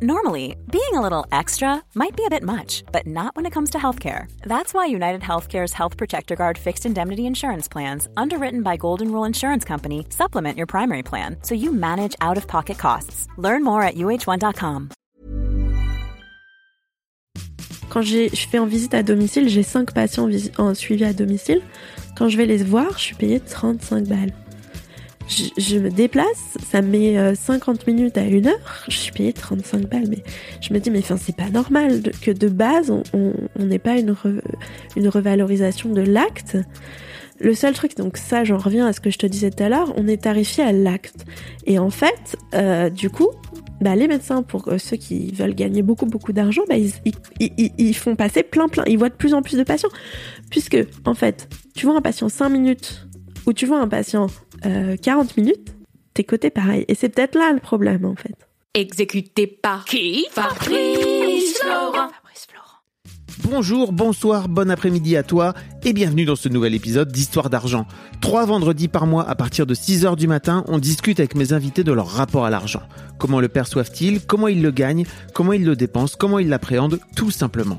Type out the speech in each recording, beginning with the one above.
Normally, being a little extra might be a bit much, but not when it comes to healthcare. That's why United Healthcare's Health Protector Guard fixed indemnity insurance plans, underwritten by Golden Rule Insurance Company, supplement your primary plan so you manage out of pocket costs. Learn more at uh1.com. Quand je fais en visite à domicile, j'ai 5 patients en euh, suivi à domicile. Quand je vais les voir, je suis payée 35 balles. Je, me déplace, ça me met 50 euh, minutes à une heure, je suis payée 35 balles, mais je me dis, mais enfin, c'est pas normal que de base, on n'ait pas une, une revalorisation de l'acte. Le seul truc, donc ça, j'en reviens à ce que je te disais tout à l'heure, on est tarifié à l'acte. Et en fait, euh, du coup, bah, les médecins, pour euh, ceux qui veulent gagner beaucoup, beaucoup d'argent, bah, ils, ils, ils, font passer plein, plein, ils voient de plus en plus de patients. Puisque, en fait, tu vois un patient 5 minutes ou tu vois un patient 40 euh, minutes, t'es coté pareil. Et c'est peut-être là le problème, en fait. Exécuté par qui Fabrice Florent. Bonjour, bonsoir, bon après-midi à toi et bienvenue dans ce nouvel épisode d'Histoire d'argent. Trois vendredis par mois à partir de 6h du matin, on discute avec mes invités de leur rapport à l'argent. Comment le perçoivent-ils? Comment ils le gagnent? Comment ils le dépensent? Comment ils l'appréhendent? Tout simplement.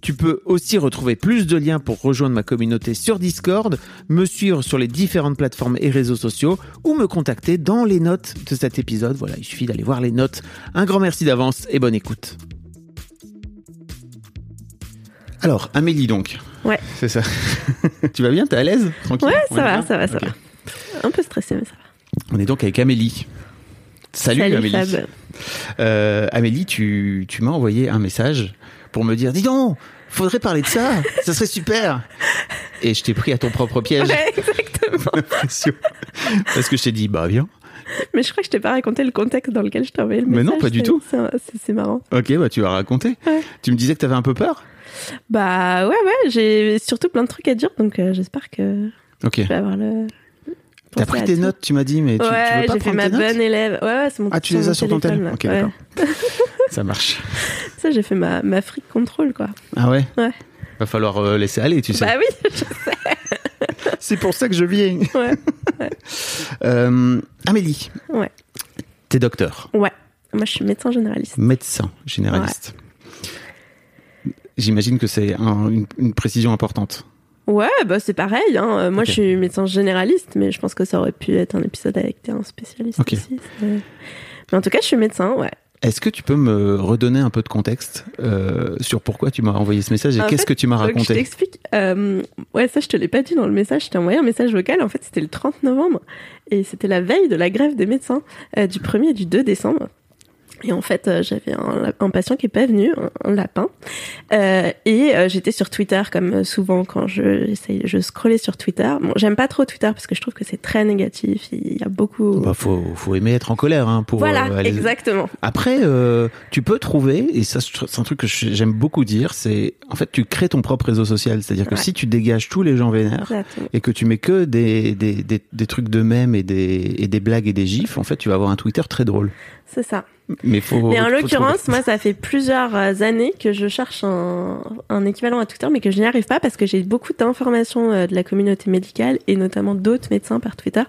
Tu peux aussi retrouver plus de liens pour rejoindre ma communauté sur Discord, me suivre sur les différentes plateformes et réseaux sociaux ou me contacter dans les notes de cet épisode. Voilà, il suffit d'aller voir les notes. Un grand merci d'avance et bonne écoute. Alors, Amélie donc. Ouais. C'est ça. tu vas bien? T'es à l'aise? Tranquille? Ouais, ça va, ça va, ça va. Un peu stressé, mais ça va. On est donc avec Amélie. Salut, Amélie. Euh, Amélie, tu, tu m'as envoyé un message pour me dire, dis donc, faudrait parler de ça, ça serait super. Et je t'ai pris à ton propre piège. Ouais, exactement. Parce que je t'ai dit, bah viens. Mais je crois que je t'ai pas raconté le contexte dans lequel je t'ai envoyé le message. Mais non, pas du tout. C'est marrant. Ok, bah tu vas raconter. Tu me disais que tu avais un peu peur? Bah ouais, ouais, j'ai surtout plein de trucs à dire, donc euh, j'espère que Ok. je vais avoir le... T'as pris tes notes, tu m'as dit, mais tu, ouais, tu veux pas j'ai fait ma bonne élève. Ouais, ouais c'est mon Ah, tu les as sur ton téléphone Ok, d'accord. Ça marche. Ça, j'ai fait ma, ma freak control, quoi. Ah ouais Ouais. Va falloir euh, laisser aller, tu sais. Bah oui, je sais. C'est pour ça que je viens. Ouais. ouais. Euh, Amélie. Ouais. T'es docteur. Ouais. Moi, je suis médecin généraliste. Médecin généraliste. J'imagine que c'est un, une, une précision importante. Ouais, bah c'est pareil. Hein. Moi, okay. je suis médecin généraliste, mais je pense que ça aurait pu être un épisode avec un spécialiste okay. aussi. Mais en tout cas, je suis médecin, ouais. Est-ce que tu peux me redonner un peu de contexte euh, sur pourquoi tu m'as envoyé ce message et qu'est-ce que tu m'as raconté Je t'explique. Euh, ouais, ça, je te l'ai pas dit dans le message. Je t'ai envoyé un message vocal. En fait, c'était le 30 novembre et c'était la veille de la grève des médecins euh, du 1er et du 2 décembre. Et en fait, euh, j'avais un, un, patient qui est pas venu, un, un lapin, euh, et euh, j'étais sur Twitter comme souvent quand je je scrollais sur Twitter. Bon, j'aime pas trop Twitter parce que je trouve que c'est très négatif. Il y a beaucoup. Bah, faut faut aimer être en colère hein, pour. Voilà, aller... exactement. Après, tu peux trouver, et ça c'est un truc que j'aime beaucoup dire, c'est en fait tu crées ton propre réseau social, c'est-à-dire que si tu dégages tous les gens vénères exactement. et que tu mets que des des, des, des trucs de mèmes et des et des blagues et des gifs, en fait, tu vas avoir un Twitter très drôle. C'est ça. Mais, faut, mais en l'occurrence, moi, ça fait plusieurs années que je cherche un, un équivalent à Twitter, mais que je n'y arrive pas parce que j'ai beaucoup d'informations de la communauté médicale et notamment d'autres médecins par Twitter.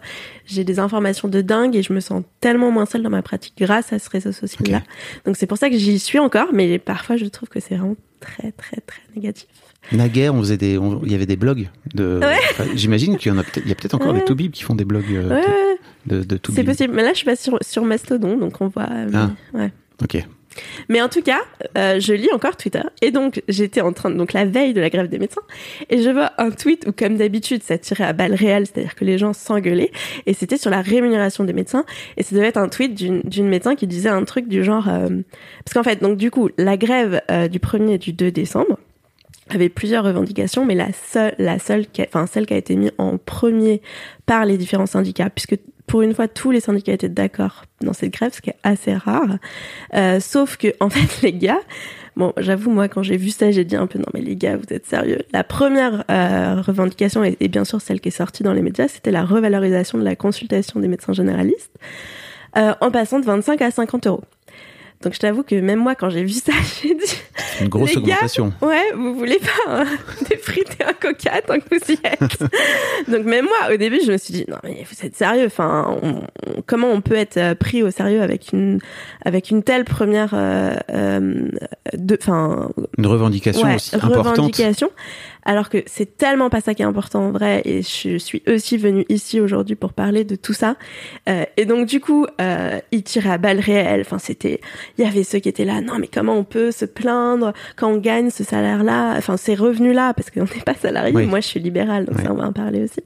J'ai des informations de dingue et je me sens tellement moins seule dans ma pratique grâce à ce réseau social-là. Okay. Donc c'est pour ça que j'y suis encore, mais parfois je trouve que c'est vraiment très, très, très négatif. Naguère, on faisait des, il y avait des blogs de. Ouais. Enfin, J'imagine qu'il y en a peut-être, il y a peut-être encore ouais. les Toubib qui font des blogs euh, ouais. De, Toubib. C'est possible, mais là je suis pas sur, sur Mastodon, donc on voit. Mais, ah. Ouais. Ok. Mais en tout cas, euh, je lis encore Twitter et donc j'étais en train de donc la veille de la grève des médecins et je vois un tweet où comme d'habitude ça tirait à balles réelles, c'est-à-dire que les gens s'engueulaient et c'était sur la rémunération des médecins et ça devait être un tweet d'une médecin qui disait un truc du genre euh, parce qu'en fait donc du coup la grève euh, du 1er et du 2 décembre avait plusieurs revendications, mais la seule, la seule, enfin celle qui a été mise en premier par les différents syndicats, puisque pour une fois tous les syndicats étaient d'accord dans cette grève, ce qui est assez rare. Euh, sauf que en fait les gars, Bon, j'avoue, moi, quand j'ai vu ça, j'ai dit un peu, non, mais les gars, vous êtes sérieux? La première euh, revendication, et, bien sûr celle qui est sortie dans les médias, c'était la revalorisation de la consultation des médecins généralistes, euh, en passant de 25 à 50 euros. Donc je t'avoue que même moi, quand j'ai vu ça, j'ai dit, Une grosse Les gars, augmentation. ouais, vous voulez pas hein, défriter un coca tant que vous y êtes. Donc même moi, au début, je me suis dit, non mais vous êtes sérieux. Enfin, on- on- comment on peut être euh, pris au sérieux avec une avec une telle première, euh, euh, de, enfin, Une revendication ouais, aussi importante. revendication. Alors que c'est tellement pas ça qui est important en vrai. Et je suis aussi venue ici aujourd'hui pour parler de tout ça. Euh, et donc du coup, euh, ils tiraient à balles réelles. Enfin, c'était, il y avait ceux qui étaient là. Non, mais comment on peut se plaindre quand on gagne ce salaire-là, enfin ces revenus-là, parce qu'on n'est pas salarié. Oui. Moi, je suis libérale, donc Oui. ça on va en parler aussi.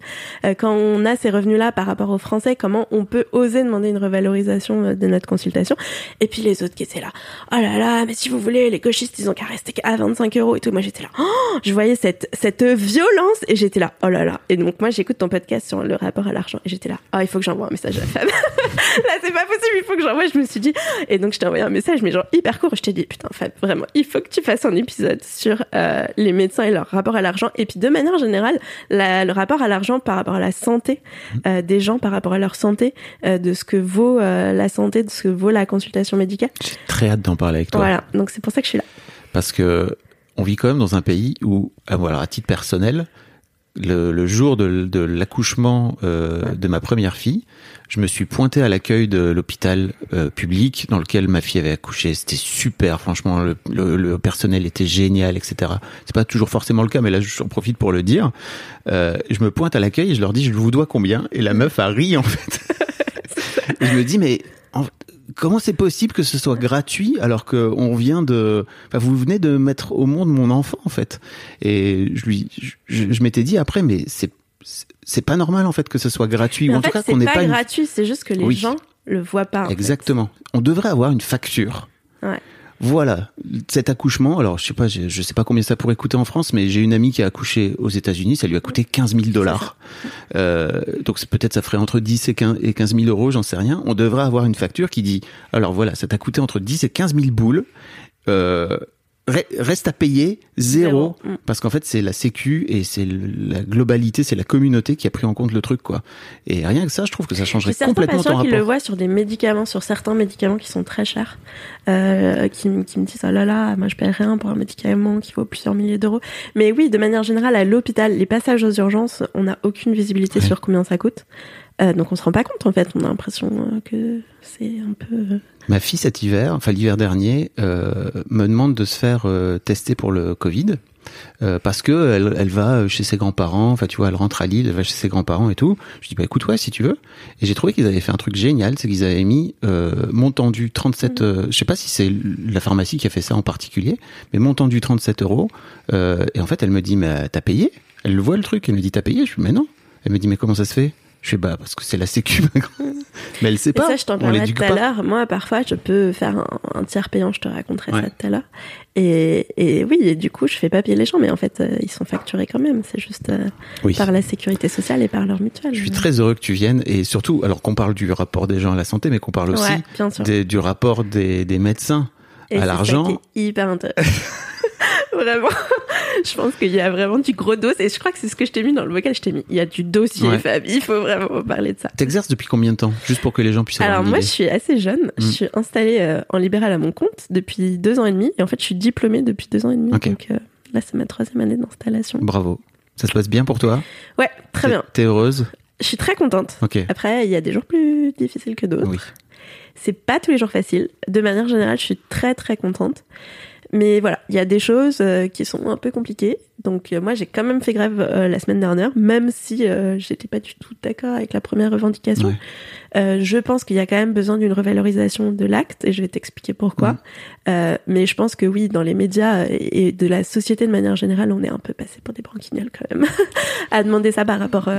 Euh, quand on a ces revenus-là par rapport aux Français, comment on peut oser demander une revalorisation euh, de notre consultation? Et puis les autres qui étaient là. Oh là là, mais si vous voulez, les gauchistes, ils ont qu'à rester à 25 euros et tout. Moi, j'étais là. Oh, je voyais cette, cette violence et j'étais là. Oh là là. Et donc, moi, j'écoute ton podcast sur le rapport à l'argent et j'étais là. Oh, il faut que j'envoie un message à la femme. là, c'est pas possible, il faut que j'envoie. Je me suis dit. Et donc, je t'ai envoyé un message, mais genre hyper court. Je t'ai dit, putain, Fab, vraiment, il faut que tu fasses un épisode sur euh, les médecins et leur rapport à l'argent. Et puis, de manière générale, la- le rapport à l'argent par rapport à la santé euh, des gens, par rapport à leur santé, euh, de ce que vaut la santé, de ce que vaut la consultation médicale. J'ai très hâte d'en parler avec toi. Voilà, donc c'est pour ça que je suis là. Parce que on vit quand même dans un pays où, ah, voilà, à titre personnel, le, le jour de, de l'accouchement euh, de ma première fille, je me suis pointé à l'accueil de l'hôpital euh, public dans lequel ma fille avait accouché. C'était super, franchement, le, le- le personnel était génial, etc. C'est pas toujours forcément le cas, mais là, j'en profite pour le dire. Euh, je me pointe à l'accueil et je leur dis, je vous dois combien? Et la meuf a ri, en fait. je me dis, mais en- comment c'est possible que ce soit gratuit alors que on vient de, enfin, vous venez de mettre au monde mon enfant en fait. Et je lui, je, je m'étais dit après, mais c'est c'est pas normal en fait que ce soit gratuit ou en, en tout fait, cas c'est qu'on n'ait pas, pas, une- gratuit, c'est juste que les Oui. gens le voient pas. en fait. Exactement. On devrait avoir une facture. Ouais. Voilà, cet accouchement. Alors, je sais pas, je, je sais pas combien ça pourrait coûter en France, mais j'ai une amie qui a accouché aux États-Unis. Ça lui a coûté 15 000 dollars. Euh, donc peut-être ça ferait entre 10 et 15, et 15 000 euros, j'en sais rien. On devrait avoir une facture qui dit, alors voilà, ça t'a coûté entre 10 et 15 000 boules. Euh, reste à payer zéro, Zéro. Mm. parce qu'en fait c'est la sécu et c'est la globalité, c'est la communauté qui a pris en compte le truc quoi. Et rien que ça, je trouve que ça changerait complètement ton patients qui rapport. le voient sur des médicaments, sur certains médicaments qui sont très chers, euh, qui, qui me disent oh là là, moi je paie rien pour un médicament qui vaut plusieurs milliers d'euros. Mais oui, de manière générale, à l'hôpital, les passages aux urgences, on n'a aucune visibilité Ouais. sur combien ça coûte. Euh, donc on se rend pas compte en fait. On a l'impression euh, que c'est un peu. euh, Ma fille cet hiver, enfin l'hiver dernier, euh, me demande de se faire euh, tester pour le Covid. parce que elle, elle va chez ses grands-parents, enfin tu vois, elle rentre à Lille, elle va chez ses grands-parents et tout. Je dis bah écoute ouais si tu veux. Et j'ai trouvé qu'ils avaient fait un truc génial, c'est qu'ils avaient mis montendu 37, euh, je sais pas si c'est la pharmacie qui a fait ça en particulier, mais montendu 37 euros. Et en fait elle me dit mais t'as payé? Elle le voit le truc, elle me dit t'as payé? Je dis mais non. Elle me dit mais comment ça se fait? Je fais bah parce que c'est la sécu. mais elle sait Et pas. ça, je t'en l'éduque tout à pas. l'heure. Moi, parfois, je peux faire un, un tiers payant. Je te raconterai Ouais. ça tout à l'heure. Et, et oui, et du coup, je fais pas payer les gens, mais en fait, euh, ils sont facturés quand même. C'est juste euh, Oui. par la sécurité sociale et par leur mutuelle. Je suis très heureux que tu viennes et surtout, alors qu'on parle du rapport des gens à la santé, mais qu'on parle aussi Ouais, des- du rapport des, des médecins Et à l'argent. hyper intéressant. vraiment. Je pense qu'il y a vraiment du gros dos. Et je crois que c'est ce que je t'ai mis dans le vocal. Je t'ai mis. Il y a du dossier, Ouais. Fab. Il faut vraiment parler de ça. T'exerces depuis combien de temps Juste pour que les gens puissent Alors moi, je suis assez jeune. Je Mm. suis installée euh, en libéral à mon compte depuis deux ans et demi. Et en fait, je suis diplômée depuis deux ans et demi. Donc euh, là, c'est ma troisième année d'installation. Bravo. Ça se passe bien pour toi? Ouais, très bien. T'es heureuse? Je suis très contente. Après, il y a des jours plus difficiles que d'autres. Oui. C'est pas tous les jours facile. De manière générale, je suis très très contente. Mais voilà, il y a des choses euh, qui sont un peu compliquées. Donc euh, moi, j'ai quand même fait grève euh, la semaine dernière, même si euh, j'étais pas du tout d'accord avec la première revendication. Ouais. Je pense qu'il y a quand même besoin d'une revalorisation de l'acte, et je vais t'expliquer pourquoi. Euh, mais je pense que oui, dans les médias et de la société de manière générale, on est un peu passé pour des branquignoles quand même, à demander ça par rapport.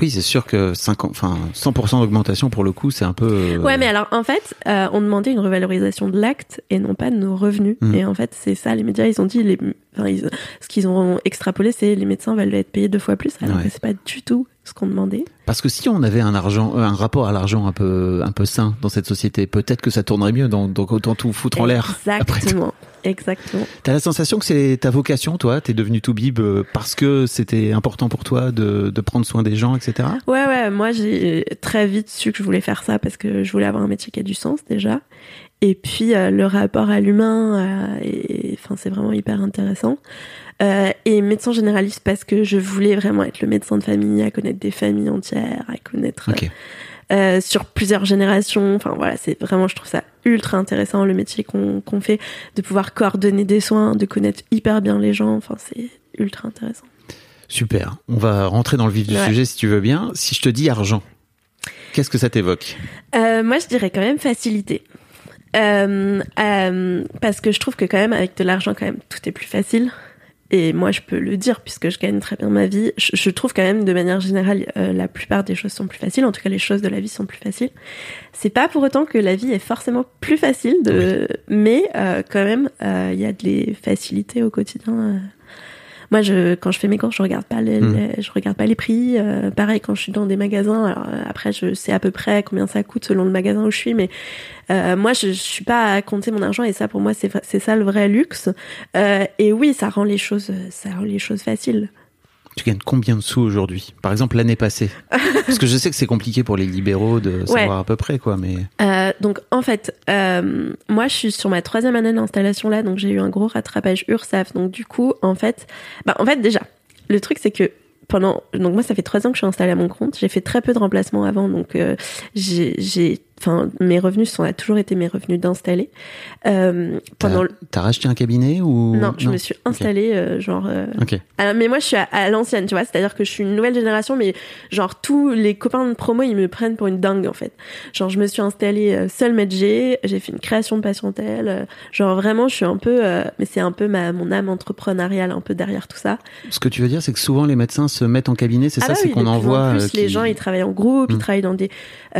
Oui, c'est sûr que 50, enfin, 100% d'augmentation pour le coup, c'est un peu. Ouais, mais alors en fait, on demandait une revalorisation de l'acte et non pas de nos revenus. Mhm. Et en fait, c'est ça, les médias, ils ont dit les, enfin, ils- ce qu'ils ont extrapolé, c'est les médecins veulent être payés deux fois plus, alors Ouais. que c'est pas du tout ce qu'on demandait. Parce que si on avait un argent, euh, un rapport à l'argent un peu, un peu sain dans cette société, peut-être que ça tournerait mieux. Donc, autant tout foutre en l'air. Exactement. Exactement. T'as la sensation que c'est ta vocation, toi? T'es devenu tout bib euh, parce que c'était important pour toi de, de prendre soin des gens, etc. Ouais, ouais, moi j'ai très vite su que je voulais faire ça parce que je voulais avoir un métier qui a du sens déjà. Et puis euh, le rapport à l'humain, euh, enfin c'est vraiment hyper intéressant. Euh, et médecin généraliste parce que je voulais vraiment être le médecin de famille, à connaître des familles entières, à connaître sur plusieurs générations. Enfin voilà, c'est vraiment, je trouve ça ultra intéressant le métier qu'on fait, de pouvoir coordonner des soins, de connaître hyper bien les gens. Enfin c'est ultra intéressant. Super. On va rentrer dans le vif du Ouais. sujet si tu veux bien. Si je te dis argent, qu'est-ce que ça t'évoque? Euh, moi, je dirais quand même facilité. Euh, euh, parce que je trouve que quand même avec de l'argent quand même tout est plus facile. Et moi je peux le dire puisque je gagne très bien ma vie. Je, je trouve quand même de manière générale euh, la plupart des choses sont plus faciles. En tout cas les choses de la vie sont plus faciles. C'est pas pour autant que la vie est forcément plus facile de mais euh, quand même il y a des facilités au quotidien. Moi je quand je fais mes courses je regarde pas les, Mm. les- je regarde pas les prix euh, pareil quand je suis dans des magasins alors euh, après je sais à peu près combien ça coûte selon le magasin où je suis mais euh, moi, je, je suis pas à compter mon argent et ça, pour moi, c'est c'est ça le vrai luxe. Euh, et oui, ça rend les choses, ça rend les choses faciles. Tu gagnes combien de sous aujourd'hui? Par exemple, l'année passée. Parce que je sais que c'est compliqué pour les libéraux de savoir à peu près, quoi, mais. Euh, donc, en fait, euh, moi, je suis sur ma troisième année d'installation là, donc j'ai eu un gros rattrapage URSAF. Donc, du coup, en fait, bah, en fait, déjà, le truc, c'est que pendant, donc moi, ça fait trois ans que je suis installée à mon compte. J'ai fait très peu de remplacements avant, donc euh, j'ai, j'ai, enfin, mes revenus sont a toujours été mes revenus d'installé. Euh, pendant, T'as le- racheté un cabinet ou non, je me suis installée euh, genre. euh. Alors, mais moi, je suis à, à l'ancienne, tu vois. C'est-à-dire que je suis une nouvelle génération, mais genre tous les copains de promo, ils me prennent pour une dingue en fait. Genre, je me suis installée euh, seule métier, j'ai fait une création de patientèle. genre vraiment, je suis un peu, mais c'est un peu ma mon âme entrepreneuriale un peu derrière tout ça. Ce que tu veux dire, c'est que souvent les médecins se mettent en cabinet, c'est Ah ça, bah c'est oui, qu'on envoie. En plus, les gens, ils travaillent en groupe, ils travaillent dans des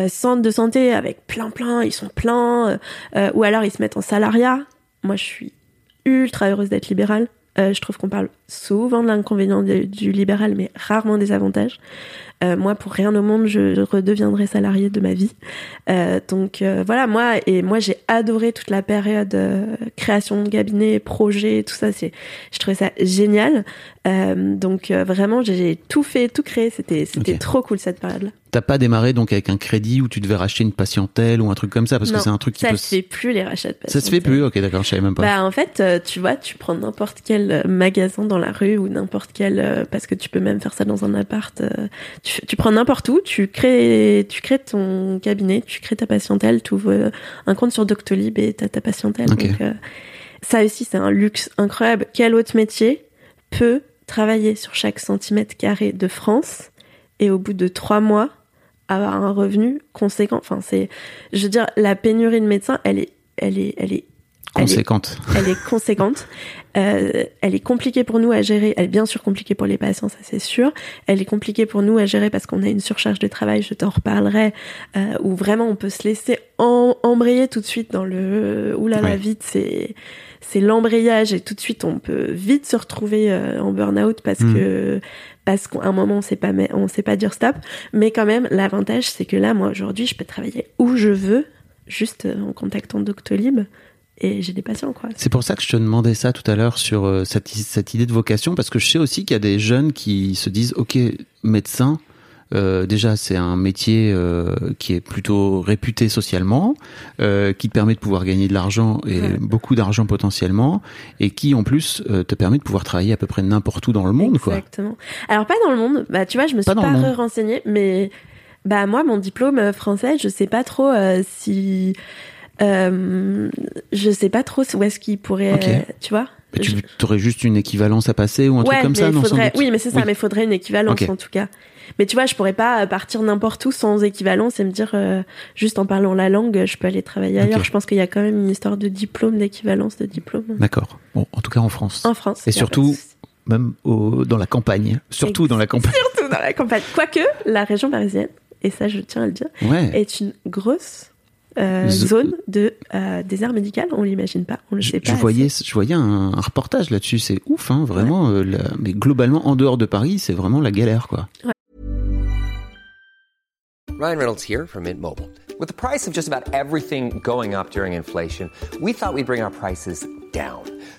centres de santé avec plein plein, ils sont pleins, euh, euh, ou alors ils se mettent en salariat. Moi, je suis ultra heureuse d'être libérale. Euh, je trouve qu'on parle souvent de l'inconvénient du libéral, mais rarement des avantages. Euh, moi, pour rien au monde, je redeviendrai salariée de ma vie. Euh, donc euh, voilà, moi et moi j'ai adoré toute la période création de cabinet, projet, tout ça. C'est, je trouvais ça génial. Donc vraiment, j'ai tout fait, tout créé. C'était c'était trop cool cette période-là. T'as pas démarré donc avec un crédit où tu devais racheter une patientèle ou un truc comme ça? Parce Non, que c'est un truc qui Ça peut. se fait plus les rachats de Ça se fait plus, ok, d'accord, je savais même pas. Bah en fait, tu vois, tu prends n'importe quel magasin dans la rue ou n'importe quel parce que tu peux même faire ça dans un appart. Tu, prends n'importe où, tu crées, tu crées ton cabinet, tu crées ta patientèle, tu ouvres euh, un compte sur Doctolib et t'as ta patientèle. Donc euh, ça aussi c'est un luxe incroyable. Quel autre métier peut travailler sur chaque centimètre carré de France et au bout de trois mois avoir un revenu conséquent? Enfin c'est, je veux dire, la pénurie de médecins, elle est, elle est, elle est elle est- Conséquente. elle est conséquente. Euh, elle est compliquée pour nous à gérer. Elle est bien sûr compliquée pour les patients, ça c'est sûr. Elle est compliquée pour nous à gérer parce qu'on a une surcharge de travail, je t'en reparlerai, euh, où vraiment on peut se laisser en- embrayer tout de suite dans le oulala Ouais. vite, c'est c'est l'embrayage et tout de suite on peut vite se retrouver euh, en burn-out parce Mm. que parce qu'à un moment on sait pas mais on sait pas dire stop. Mais quand même l'avantage c'est que là moi aujourd'hui je peux travailler où je veux juste euh, en contactant Doctolib et j'ai des patients quoi. C'est pour ça que je te demandais ça tout à l'heure sur euh, cette, cette idée de vocation, parce que je sais aussi qu'il y a des jeunes qui se disent, ok, médecin, euh, déjà c'est un métier euh, qui est plutôt réputé socialement, qui te permet de pouvoir gagner de l'argent et Ouais. beaucoup d'argent potentiellement, et qui en plus te permet de pouvoir travailler à peu près n'importe où dans le monde, quoi. Exactement. Alors pas dans le monde. Bah tu vois, je me suis Pas pas, renseignée, mais bah moi mon diplôme français, je sais pas trop si euh, je sais pas trop où est-ce qu'il pourrait, Ok. euh, tu vois. Mais Je- tu aurais juste une équivalence à passer ou un ouais, truc comme mais ça, non faudrait, oui, mais c'est ça, Oui. mais faudrait une équivalence en tout cas. Mais tu vois, je pourrais pas partir n'importe où sans équivalence et me dire euh, juste en parlant la langue, je peux aller travailler ailleurs. Je pense qu'il y a quand même une histoire de diplôme, d'équivalence de diplôme D'accord. Bon, en tout cas en France. en France. Et il surtout. Même au, dans la campagne. Surtout dans la campagne. surtout dans la campagne. Quoique la région parisienne, et ça je tiens à le dire, Ouais. est une grosse euh, Zo- zone de euh, désert médical. On l'imagine pas, on le Je, sait pas. je assez. voyais, je voyais un, un reportage là-dessus, c'est ouf, hein, vraiment. euh, la- mais globalement, en dehors de Paris, c'est vraiment la galère, quoi. Ryan Reynolds here from Mint Mobile. With the price of just about everything going up during inflation, we thought we'd bring our prices down.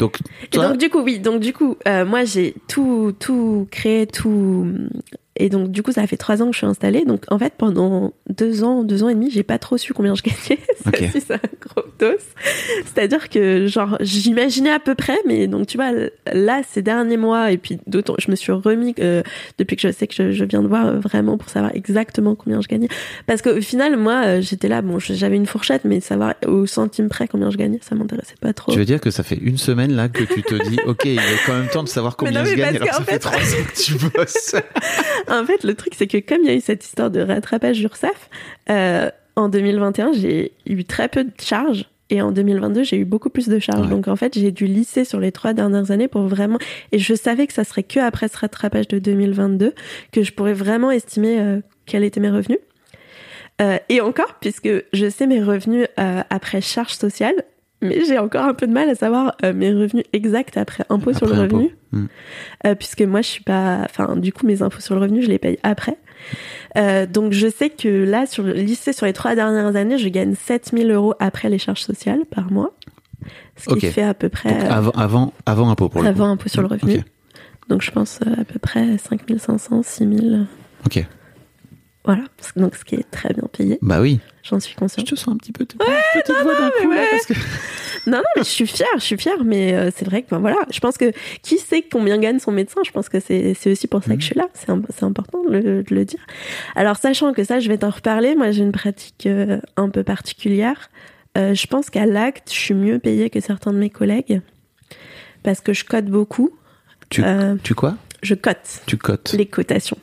Donc, Et toi, donc du coup, oui, donc du coup, euh, moi j'ai tout, tout créé, tout. Et donc du coup, ça fait trois ans que je suis installée. Donc en fait, pendant deux ans, deux ans et demi, j'ai pas trop su combien je gagnais. Ça Ok. aussi, c'est un gros dos. C'est-à-dire que genre, j'imaginais à peu près, mais donc tu vois, là, ces derniers mois, et puis d'autant, je me suis remis euh, depuis que je sais que je, je viens de voir euh, vraiment pour savoir exactement combien je gagnais. Parce qu'au final, moi, euh, j'étais là, bon, j'avais une fourchette, mais savoir au centime près combien je gagnais, ça m'intéressait pas trop. tu veux dire que ça fait une semaine là que tu te dis, ok, il est quand même temps de savoir Mais combien je gagne, alors que ça fait- trois ans que tu bosses. En fait, le truc, c'est que comme il y a eu cette histoire de rattrapage URSAF, euh, en 2021, j'ai eu très peu de charges. Et en 2022, j'ai eu beaucoup plus de charges. Ouais. Donc, en fait, j'ai dû lisser sur les trois dernières années pour vraiment. Et je savais que ça serait que après ce rattrapage de 2022 que je pourrais vraiment estimer euh, quels étaient mes revenus. Euh, et encore, puisque je sais mes revenus euh, après charges sociales, mais j'ai encore un peu de mal à savoir euh, mes revenus exacts après impôt sur le impôt. revenu. Hmm. Euh, puisque moi, je suis pas. Enfin, du coup, mes impôts sur le revenu, je les paye après. Euh, donc, je sais que là, sur le lycée, sur les trois dernières années, je gagne 7000 euros après les charges sociales par mois. Ce qui fait à peu près. Donc, avant, avant, avant impôt pour le avant coup. impôt sur le revenu. Ok. Donc, je pense à peu près 5500, 6000. Ok. Voilà. Donc, ce qui est très bien payé. Bah oui. J'en suis Je consciente. te sens un petit peu petite voix d'un là, ouais. parce que Non, non, mais je suis fière, je suis fière, mais euh, c'est vrai que, ben, voilà, je pense que qui sait combien gagne son médecin, je pense que c'est c'est aussi pour ça que je suis là, c'est im- c'est important de le, de le dire. Alors, sachant que ça, je vais t'en reparler, moi j'ai une pratique euh, un peu particulière. Euh, je pense qu'à l'acte, je suis mieux payée que certains de mes collègues, parce que je cote beaucoup. tu, Euh, tu quoi? Je cote Tu cotes. les cotations.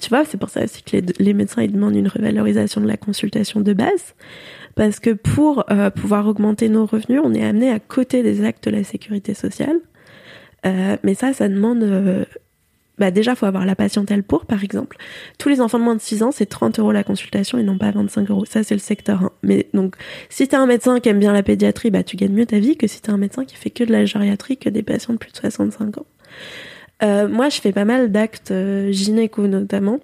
Tu vois, c'est pour ça aussi que les, les médecins ils demandent une revalorisation de la consultation de base, parce que pour euh, pouvoir augmenter nos revenus, on est amené à coter des actes de la sécurité sociale. Euh, mais ça, ça demande. euh, bah déjà, faut avoir la patientèle pour, par exemple. Tous les enfants de moins de 6 ans, c'est 30 euros la consultation et non pas 25 euros. Ça, c'est le secteur 1. Mais donc, si t'es un médecin qui aime bien la pédiatrie, bah tu gagnes mieux ta vie que si t'es un médecin qui fait que de la gériatrie, que des patients de plus de 65 ans. Euh, moi, je fais pas mal d'actes euh, gynéco notamment.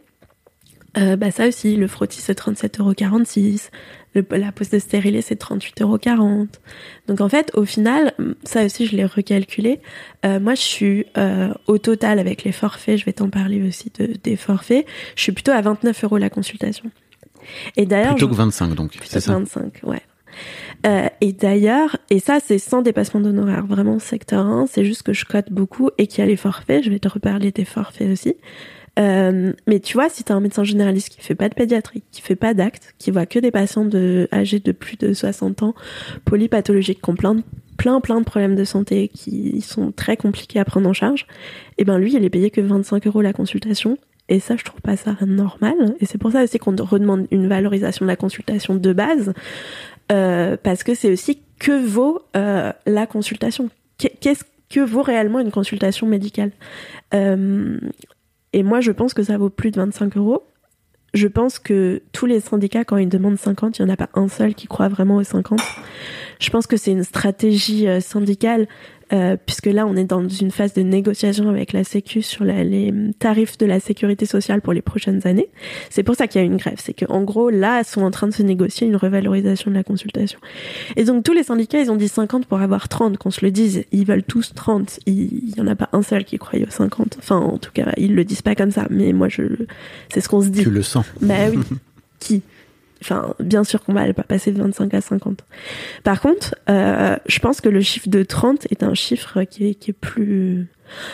Euh, bah ça aussi, le frottis c'est 37,46€, le, la pose de stérilet c'est 38,40€. Donc en fait, au final, ça aussi je l'ai recalculé. Euh, moi, je suis euh, au total avec les forfaits, je vais t'en parler aussi de, des forfaits, je suis plutôt à 29 euros la consultation. Et d'ailleurs, Plutôt que 25 donc, c'est ça? 25, ouais. Euh, et d'ailleurs, et ça c'est sans dépassement d'honoraires, vraiment secteur 1, c'est juste que je cote beaucoup et qu'il y a les forfaits, je vais te reparler des forfaits aussi. Euh, mais tu vois, si t'as un médecin généraliste qui fait pas de pédiatrie, qui fait pas d'actes, qui voit que des patients de, âgés de plus de 60 ans, polypathologiques, qui ont plein plein, plein de problèmes de santé, qui sont très compliqués à prendre en charge, et ben lui, il est payé que 25 euros la consultation. Et ça, je trouve pas ça normal. Et c'est pour ça aussi qu'on redemande une valorisation de la consultation de base, euh, parce que c'est aussi que vaut euh, la consultation. Qu'est- Qu'est-ce que vaut réellement une consultation médicale? Euh, Et moi, je pense que ça vaut plus de 25 euros. Je pense que tous les syndicats, quand ils demandent 50, il n'y en a pas un seul qui croit vraiment aux 50. Je pense que c'est une stratégie syndicale euh, puisque là, on est dans une phase de négociation avec la Sécu sur la- les tarifs de la sécurité sociale pour les prochaines années. C'est pour ça qu'il y a une grève. C'est qu'en gros, là, ils sont en train de se négocier une revalorisation de la consultation. Et donc, tous les syndicats, ils ont dit 50 pour avoir 30, qu'on se le dise. Ils veulent tous 30. Il y en a pas un seul qui croyait aux 50. Enfin, en tout cas, ils le disent pas comme ça. Mais moi, je, c'est ce qu'on se dit. Tu le sens. Bah oui. Qui? Enfin, bien sûr qu'on va pas passer de 25 à 50. Par contre, euh, je pense que le chiffre de 30 est un chiffre qui est, plus...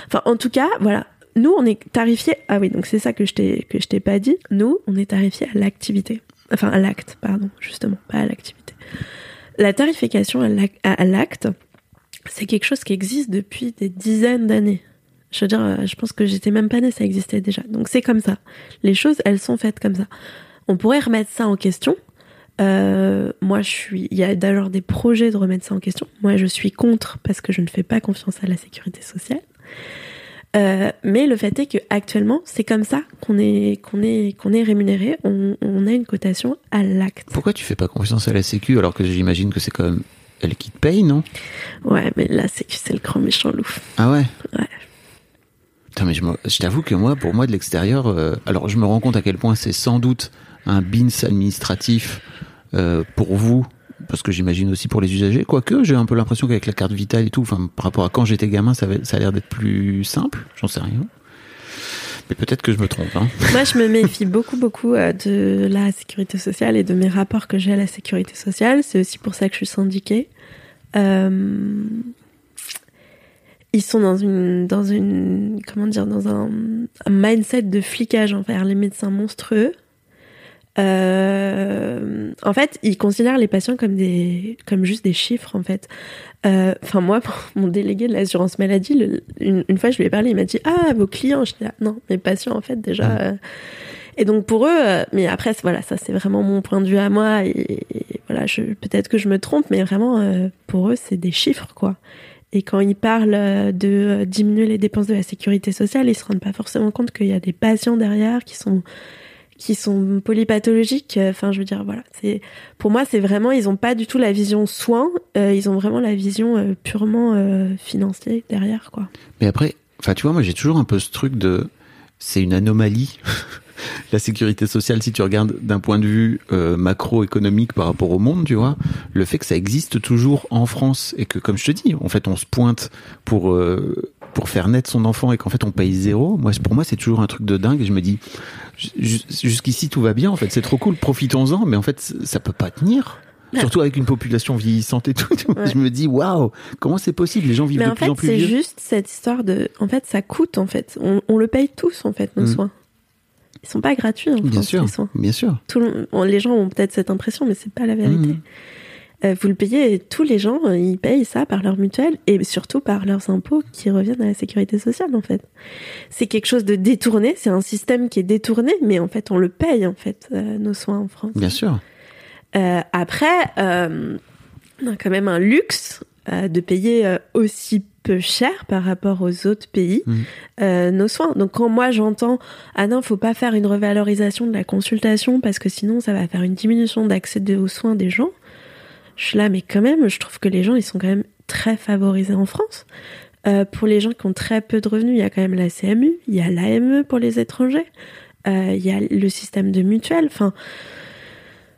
Enfin, en tout cas, voilà. Nous, on est tarifié... Ah oui, donc c'est ça que je t'ai que je t'ai pas dit. Nous, on est tarifié à l'activité. Enfin, à l'acte, pardon, justement, pas à l'activité. La tarification à l'acte, c'est quelque chose qui existe depuis des dizaines d'années. Je veux dire, euh, je pense que j'étais même pas née, ça existait déjà. Donc c'est comme ça. Les choses, elles sont faites comme ça. On pourrait remettre ça en question. Euh, moi, je suis. Il y a d'ailleurs des projets de remettre ça en question. Moi, je suis contre parce que je ne fais pas confiance à la sécurité sociale. Euh, mais le fait est que actuellement, c'est comme ça qu'on est qu'on est qu'on est rémunéré. On, on a une cotation à l'acte. Pourquoi tu fais pas confiance à la Sécu alors que j'imagine que c'est quand même elle qui te paye, non? Ouais, mais c'est que c'est le grand méchant loup. Ah ouais? Ouais. Putain, mais je t'avoue que moi, pour moi, de l'extérieur, euh, alors je me rends compte à quel point c'est sans doute un bins administratif euh, pour vous, parce que j'imagine aussi pour les usagers. Quoique, j'ai un peu l'impression qu'avec la carte vitale et tout, enfin, par rapport à quand j'étais gamin, ça, a l'air d'être plus simple. J'en sais rien. Mais peut-être que je me trompe. Hein. Moi, je me méfie beaucoup, beaucoup euh, de la sécurité sociale et de mes rapports que j'ai à la sécurité sociale. C'est aussi pour ça que je suis syndiquée. Euh, Ils sont dans une, dans une, comment dire, dans un mindset de flicage envers les médecins monstrueux. Euh, en fait, ils considèrent les patients comme des, comme juste des chiffres, en fait. Euh, Enfin, moi, mon délégué de l'assurance maladie, le- une, une fois, je lui ai parlé, il m'a dit Ah, vos clients Je dis ah, Non, mes patients, en fait, déjà. euh. Et donc, pour eux, mais après, voilà, ça, c'est vraiment mon point de vue à moi. Et, et voilà, peut-être que je me trompe, mais vraiment, pour eux, c'est des chiffres, quoi. Et quand ils parlent de diminuer les dépenses de la sécurité sociale, ils se rendent pas forcément compte qu'il y a des patients derrière qui sont qui sont polypathologiques. Enfin, je veux dire, voilà. C'est pour moi, c'est vraiment, ils ont pas du tout la vision soin. euh, ils ont vraiment la vision euh, purement euh, financier derrière, quoi. Mais après, enfin, tu vois, moi, j'ai toujours un peu ce truc de, c'est une anomalie. La sécurité sociale, si tu regardes d'un point de vue euh, macroéconomique par rapport au monde, tu vois, le fait que ça existe toujours en France et que, comme je te dis, en fait, on se pointe pour euh, pour faire naître son enfant et qu'en fait on paye zéro. Moi, c'est- pour moi, c'est toujours un truc de dingue. Je me dis, jus- jusqu'ici tout va bien. En fait, c'est trop cool. Profitons-en. Mais en fait, ça peut pas tenir. Ouais. Surtout avec une population vieillissante et tout. Ouais. Je me dis, waouh, comment c'est possible? Les gens vivent Mais de plus fait, en plus c'est vieux. juste cette histoire de. En fait, ça coûte, en fait. On, on le paye tous, en fait, nos Mm. soins. Ils sont pas gratuits, en Bien France, sûr, les soins. bien sûr. Tout le- on- les gens ont peut-être cette impression, mais c'est pas la vérité. Mhm. Euh, vous le payez, et tous les gens, euh, ils payent ça par leur mutuelle et surtout par leurs impôts qui reviennent à la sécurité sociale, en fait. C'est quelque chose de détourné, c'est un système qui est détourné, mais en fait, on le paye, en fait, euh, nos soins en France. Bien sûr. Euh, après, euh, on a quand même un luxe de payer aussi peu cher par rapport aux autres pays euh, nos soins. Donc quand moi j'entends ah non, faut pas faire une revalorisation de la consultation parce que sinon ça va faire une diminution d'accès aux soins des gens. Je suis là, mais quand même, je trouve que les gens ils sont quand même très favorisés en France. Euh, pour les gens qui ont très peu de revenus, il y a quand même la CMU, il y a l'AME pour les étrangers, euh, il y a le système de mutuelle. Enfin,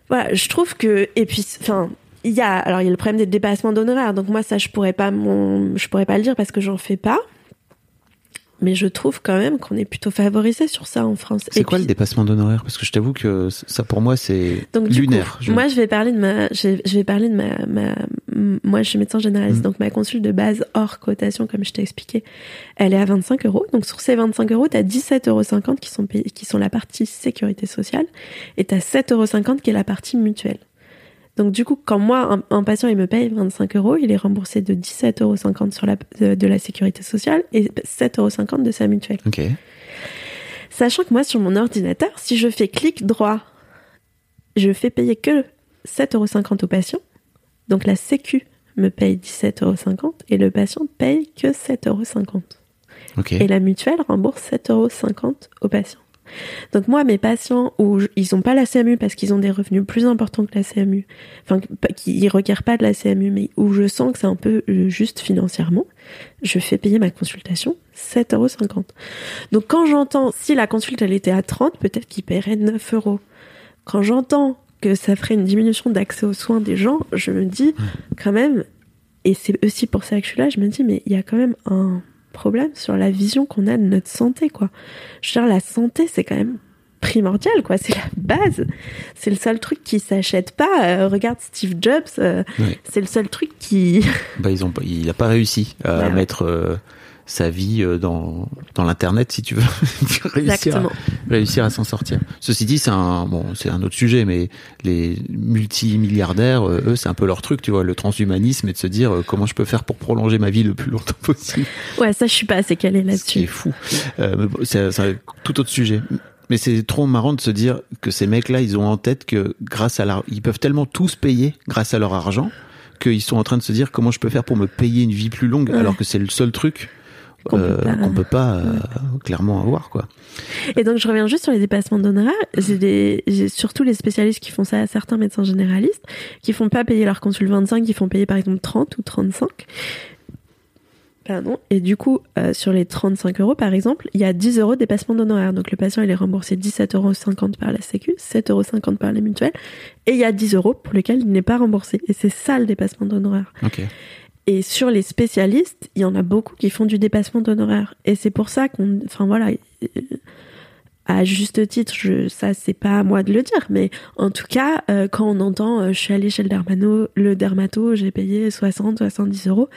voilà, je trouve que et puis enfin il y a alors il y a le problème des dépassements d'honoraires. Donc moi ça je pourrais pas mon je pourrais pas le dire parce que j'en fais pas. Mais je trouve quand même qu'on est plutôt favorisé sur ça en France. C'est quoi puis- le dépassement d'honoraires? Parce que je t'avoue que ça pour moi c'est lunaire. coup, Je- moi je vais parler de ma, je, je vais parler de ma, ma, moi je suis médecin généraliste, Mhm. donc ma consulte de base hors cotation, comme je t'ai expliqué, elle est à 25 euros. Donc sur ces 25 euros, t'as 17,50 euros qui sont qui sont la partie sécurité sociale, et t'as 7,50 euros qui est la partie mutuelle. Donc du coup, quand moi un, un patient il me paye 25 euros, il est remboursé de 17,50 euros sur la de, de la sécurité sociale et 7,50 euros de sa mutuelle. Ok. Sachant que moi, sur mon ordinateur, si je fais clic droit, je fais payer que 7,50€ au patient. Donc la Sécu me paye 17,50€ et le patient paye que 7,50€. Ok. Et la mutuelle rembourse 7,50€ au patient. Donc moi, mes patients où je- ils ont pas la CMU parce qu'ils ont des revenus plus importants que la CMU, enfin qui requièrent pas de la CMU, mais où je sens que c'est un peu euh, juste financièrement, je fais payer ma consultation 7,50 euros. Donc quand j'entends si la consulte elle était à 30, peut-être qu'ils paieraient 9 euros. Quand j'entends que ça ferait une diminution d'accès aux soins des gens, je me dis quand même, et c'est aussi pour ça que je suis là, je me dis mais il y a quand même un problème sur la vision qu'on a de notre santé quoi. Je veux dire la santé c'est quand même primordial quoi, c'est la base. C'est le seul truc qui s'achète pas. Euh, regarde Steve Jobs, euh, Ouais. c'est le seul truc qui Bah, ils ont, il a pas réussi à mettre euh, sa vie euh, dans, dans l'internet, si tu veux, réussir, à, réussir à s'en sortir. Ceci dit, c'est un, bon, c'est un autre sujet, mais les multimilliardaires, euh, eux, c'est un peu leur truc, tu vois, le transhumanisme et de se dire euh, comment je peux faire pour prolonger ma vie le plus longtemps possible. Ouais, ça je suis pas assez calée est là-dessus. fou. Euh, c'est c'est un tout autre sujet. Mais c'est trop marrant de se dire que ces mecs-là, ils ont en tête que grâce à leur, ils peuvent tellement tous payer grâce à leur argent qu'ils sont en train de se dire comment je peux faire pour me payer une vie plus longue, Ouais. alors que c'est le seul truc Qu'on peut euh, pas- peut pas euh, clairement avoir, quoi. Et donc je reviens juste sur les dépassements d'honoraires. J'ai surtout les spécialistes qui font ça, certains médecins généralistes, qui font pas payer leur consul 25, qui font payer par exemple 30 ou 35. Pardon. Et du coup, euh, sur les 35 euros par exemple, il y a 10 euros de dépassement d'honoraires. Donc le patient il est remboursé 17,50 euros par la Sécu, 7,50 euros par les mutuelles, et il y a 10 euros pour lesquels il n'est pas remboursé. Et c'est ça le dépassement d'honoraires. Ok. Et sur les spécialistes, il y en a beaucoup qui font du dépassement d'honoraires. Et c'est pour ça qu'on, enfin voilà, euh, à juste titre, je, ça c'est pas à moi de le dire, mais en tout cas, euh, quand on entend, euh, je suis allée chez le dermano, le dermato, j'ai payé 60, 70 euros.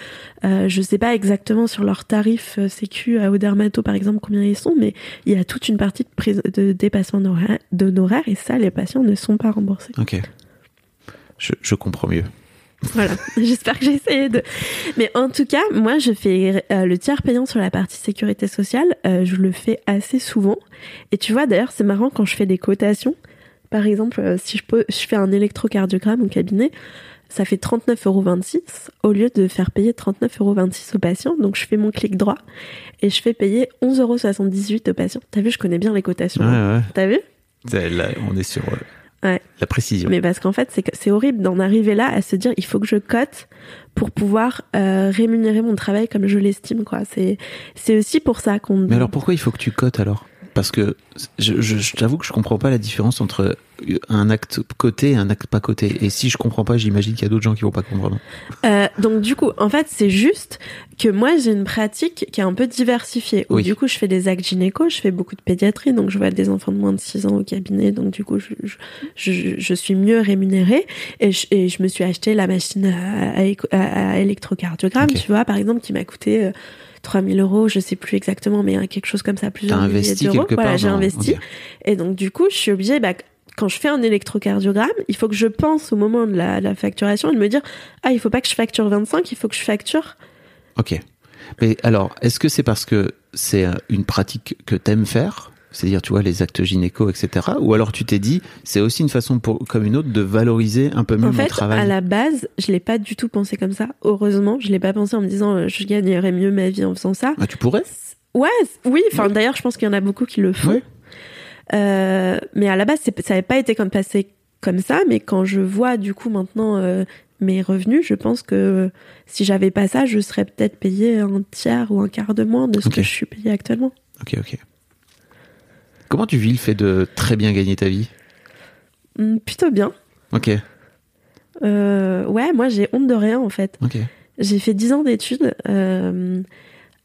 Euh, je sais pas exactement sur leur tarif euh, sécu au dermato par exemple combien ils sont, mais il y a toute une partie de, dépassement d'honoraires- et ça, les patients ne sont pas remboursés. Ok. Je comprends mieux. Voilà, j'espère que j'ai essayé de. Mais en tout cas, moi, je fais euh, le tiers payant sur la partie sécurité sociale. euh, je le fais assez souvent. Et tu vois, d'ailleurs, c'est marrant quand je fais des cotations. Par exemple, euh, si je, peux, je fais un électrocardiogramme au cabinet, ça fait 39,26 euros au lieu de faire payer 39,26 euros au patient. Donc, je fais mon clic droit et je fais payer 11,78 euros au patient. T'as vu, je connais bien les cotations. hein. Ouais, ouais. T'as vu? Là, on est sur Ouais. la précision. Mais parce qu'en fait, c'est c'est horrible d'en arriver là à se dire il faut que je cote pour pouvoir euh, rémunérer mon travail comme je l'estime. quoi. C'est c'est aussi pour ça qu'on. Mais alors pourquoi il faut que tu cotes alors? Parce que je, je, je t'avoue que je comprends pas la différence entre un acte coté et un acte pas coté. Et si je comprends pas, j'imagine qu'il y a d'autres gens qui vont pas comprendre. Euh, donc du coup, en fait, c'est juste que moi j'ai une pratique qui est un peu diversifiée. Où Oui. du coup, je fais des actes gynéco, je fais beaucoup de pédiatrie, donc je vois des enfants de moins de 6 ans au cabinet, donc du coup, je, je, je, suis mieux rémunérée et je, et je me suis acheté la machine à, à, électrocardiogramme, tu vois, par exemple, qui m'a coûté euh, 3000 euros, je sais plus exactement, mais hein, quelque chose comme ça, plusieurs milliers d'euros. Voilà, j'ai investi. Et donc, du coup, je suis obligée, bah, quand je fais un électrocardiogramme, il faut que je pense au moment de la, la facturation et de me dire, ah, il faut pas que je facture 25, il faut que je facture. Ok. Mais alors, est-ce que c'est parce que c'est euh, une pratique que t'aimes faire? C'est-à-dire, tu vois, les actes gynéco, etc. Ou alors tu t'es dit, c'est aussi une façon pour, comme une autre de valoriser un peu mieux En mon fait, travail. à la base, je l'ai pas du tout pensé comme ça. Heureusement, je l'ai pas pensé en me disant, euh, je gagnerais mieux ma vie en faisant ça. Ah, tu pourrais? Ouais, oui. Enfin, d'ailleurs, je pense qu'il y en a beaucoup qui le font. Euh, mais à la base, ça n'avait pas été comme passé comme ça. Mais quand je vois du coup maintenant euh, mes revenus, je pense que si j'avais pas ça, je serais peut-être payé un tiers ou un quart de moins de ce que je suis payé actuellement. Ok, ok. Comment tu vis le fait de très bien gagner ta vie? Hum, plutôt bien. Ok, Euh, ouais, moi j'ai honte de rien en fait. ok. J'ai fait 10 ans d'études. euh,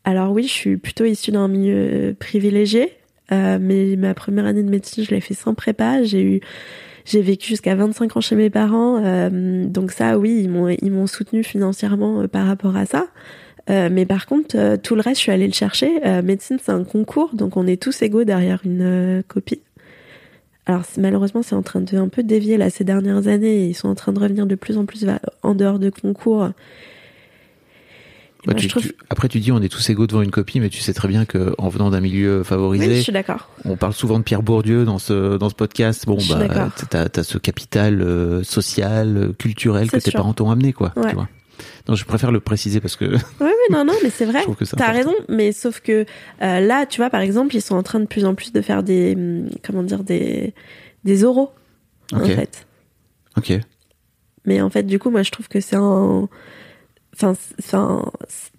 alors oui, je suis plutôt issue d'un milieu privilégié, euh, mais ma première année de médecine, je l'ai fait sans prépa. J'ai eu, j'ai vécu jusqu'à 25 ans chez mes parents, donc ça, oui, ils m'ont, ils m'ont soutenu financièrement par rapport à ça. Euh, mais par contre, euh, tout le reste, je suis allée le chercher. Euh, médecine, c'est un concours, donc on est tous égaux derrière une copie. Alors malheureusement, c'est en train de un peu dévier là ces dernières années. Ils sont en train de revenir de plus en plus en dehors de concours. Bah, moi, tu- je trouve... tu- après, tu dis on est tous égaux devant une copie, mais tu sais très bien que en venant d'un milieu favorisé, Oui, je suis d'accord. on parle souvent de Pierre Bourdieu dans ce dans ce podcast. Bon, Je bah, t'as as ce capital euh, social, culturel que tes parents t'ont amené, quoi. Ouais. Tu vois. Non, je préfère le préciser parce que. Oui, oui, non, non, mais c'est vrai. T'as raison, mais sauf que euh, là, tu vois, par exemple, ils sont en train de plus en plus de faire des, hum, comment dire, des, des oraux, en Ok. fait. Ok. Mais en fait, du coup, moi, je trouve que c'est un, enfin,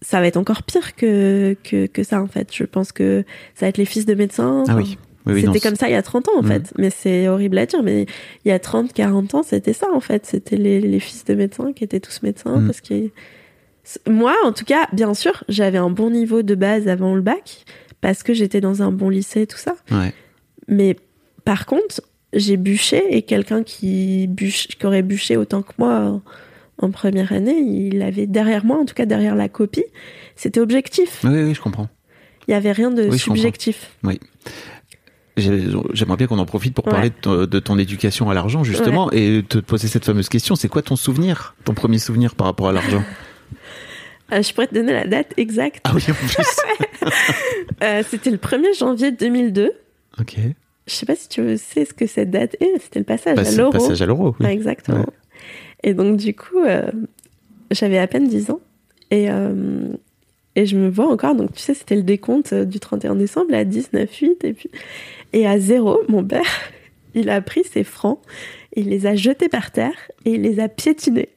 ça va être encore pire que, que que ça, en fait. Je pense que ça va être les fils de médecins. Ah Enfin, oui. Oui, c'était comme ça il y a 30 ans en Mhm. fait, mais c'est horrible à dire, mais il y a 30, 40 ans, c'était ça en fait, c'était les, les fils de médecins qui étaient tous médecins Mhm. parce que moi en tout cas, bien sûr, j'avais un bon niveau de base avant le bac parce que j'étais dans un bon lycée tout ça. Ouais. Mais par contre, j'ai bûché et quelqu'un qui bûche qui aurait bûché autant que moi en, première année, il avait derrière moi, en tout cas derrière la copie, c'était objectif. Oui, oui, je comprends. Il y avait rien de Oui, subjectif. Oui. J'ai- J'aimerais bien qu'on en profite pour Ouais. parler de ton, de ton éducation à l'argent, justement, et te poser cette fameuse question. C'est quoi ton souvenir, ton premier souvenir par rapport à l'argent? Euh, je pourrais te donner la date exacte. Ah oui, en plus. Euh, c'était le 1er janvier 2002. ok. Je sais pas si tu sais ce que cette date est. C'était le passage Bah, à c'est le l'euro. passage à l'euro. oui. Ah, exactement. Ouais. Et donc, du coup, euh, j'avais à peine 10 ans. Et, et je me vois encore. Donc, tu sais, c'était le décompte du 31 décembre à 19, 8. Et, puis, et à zéro, mon père, il a pris ses francs, il les a jetés par terre et il les a piétinés.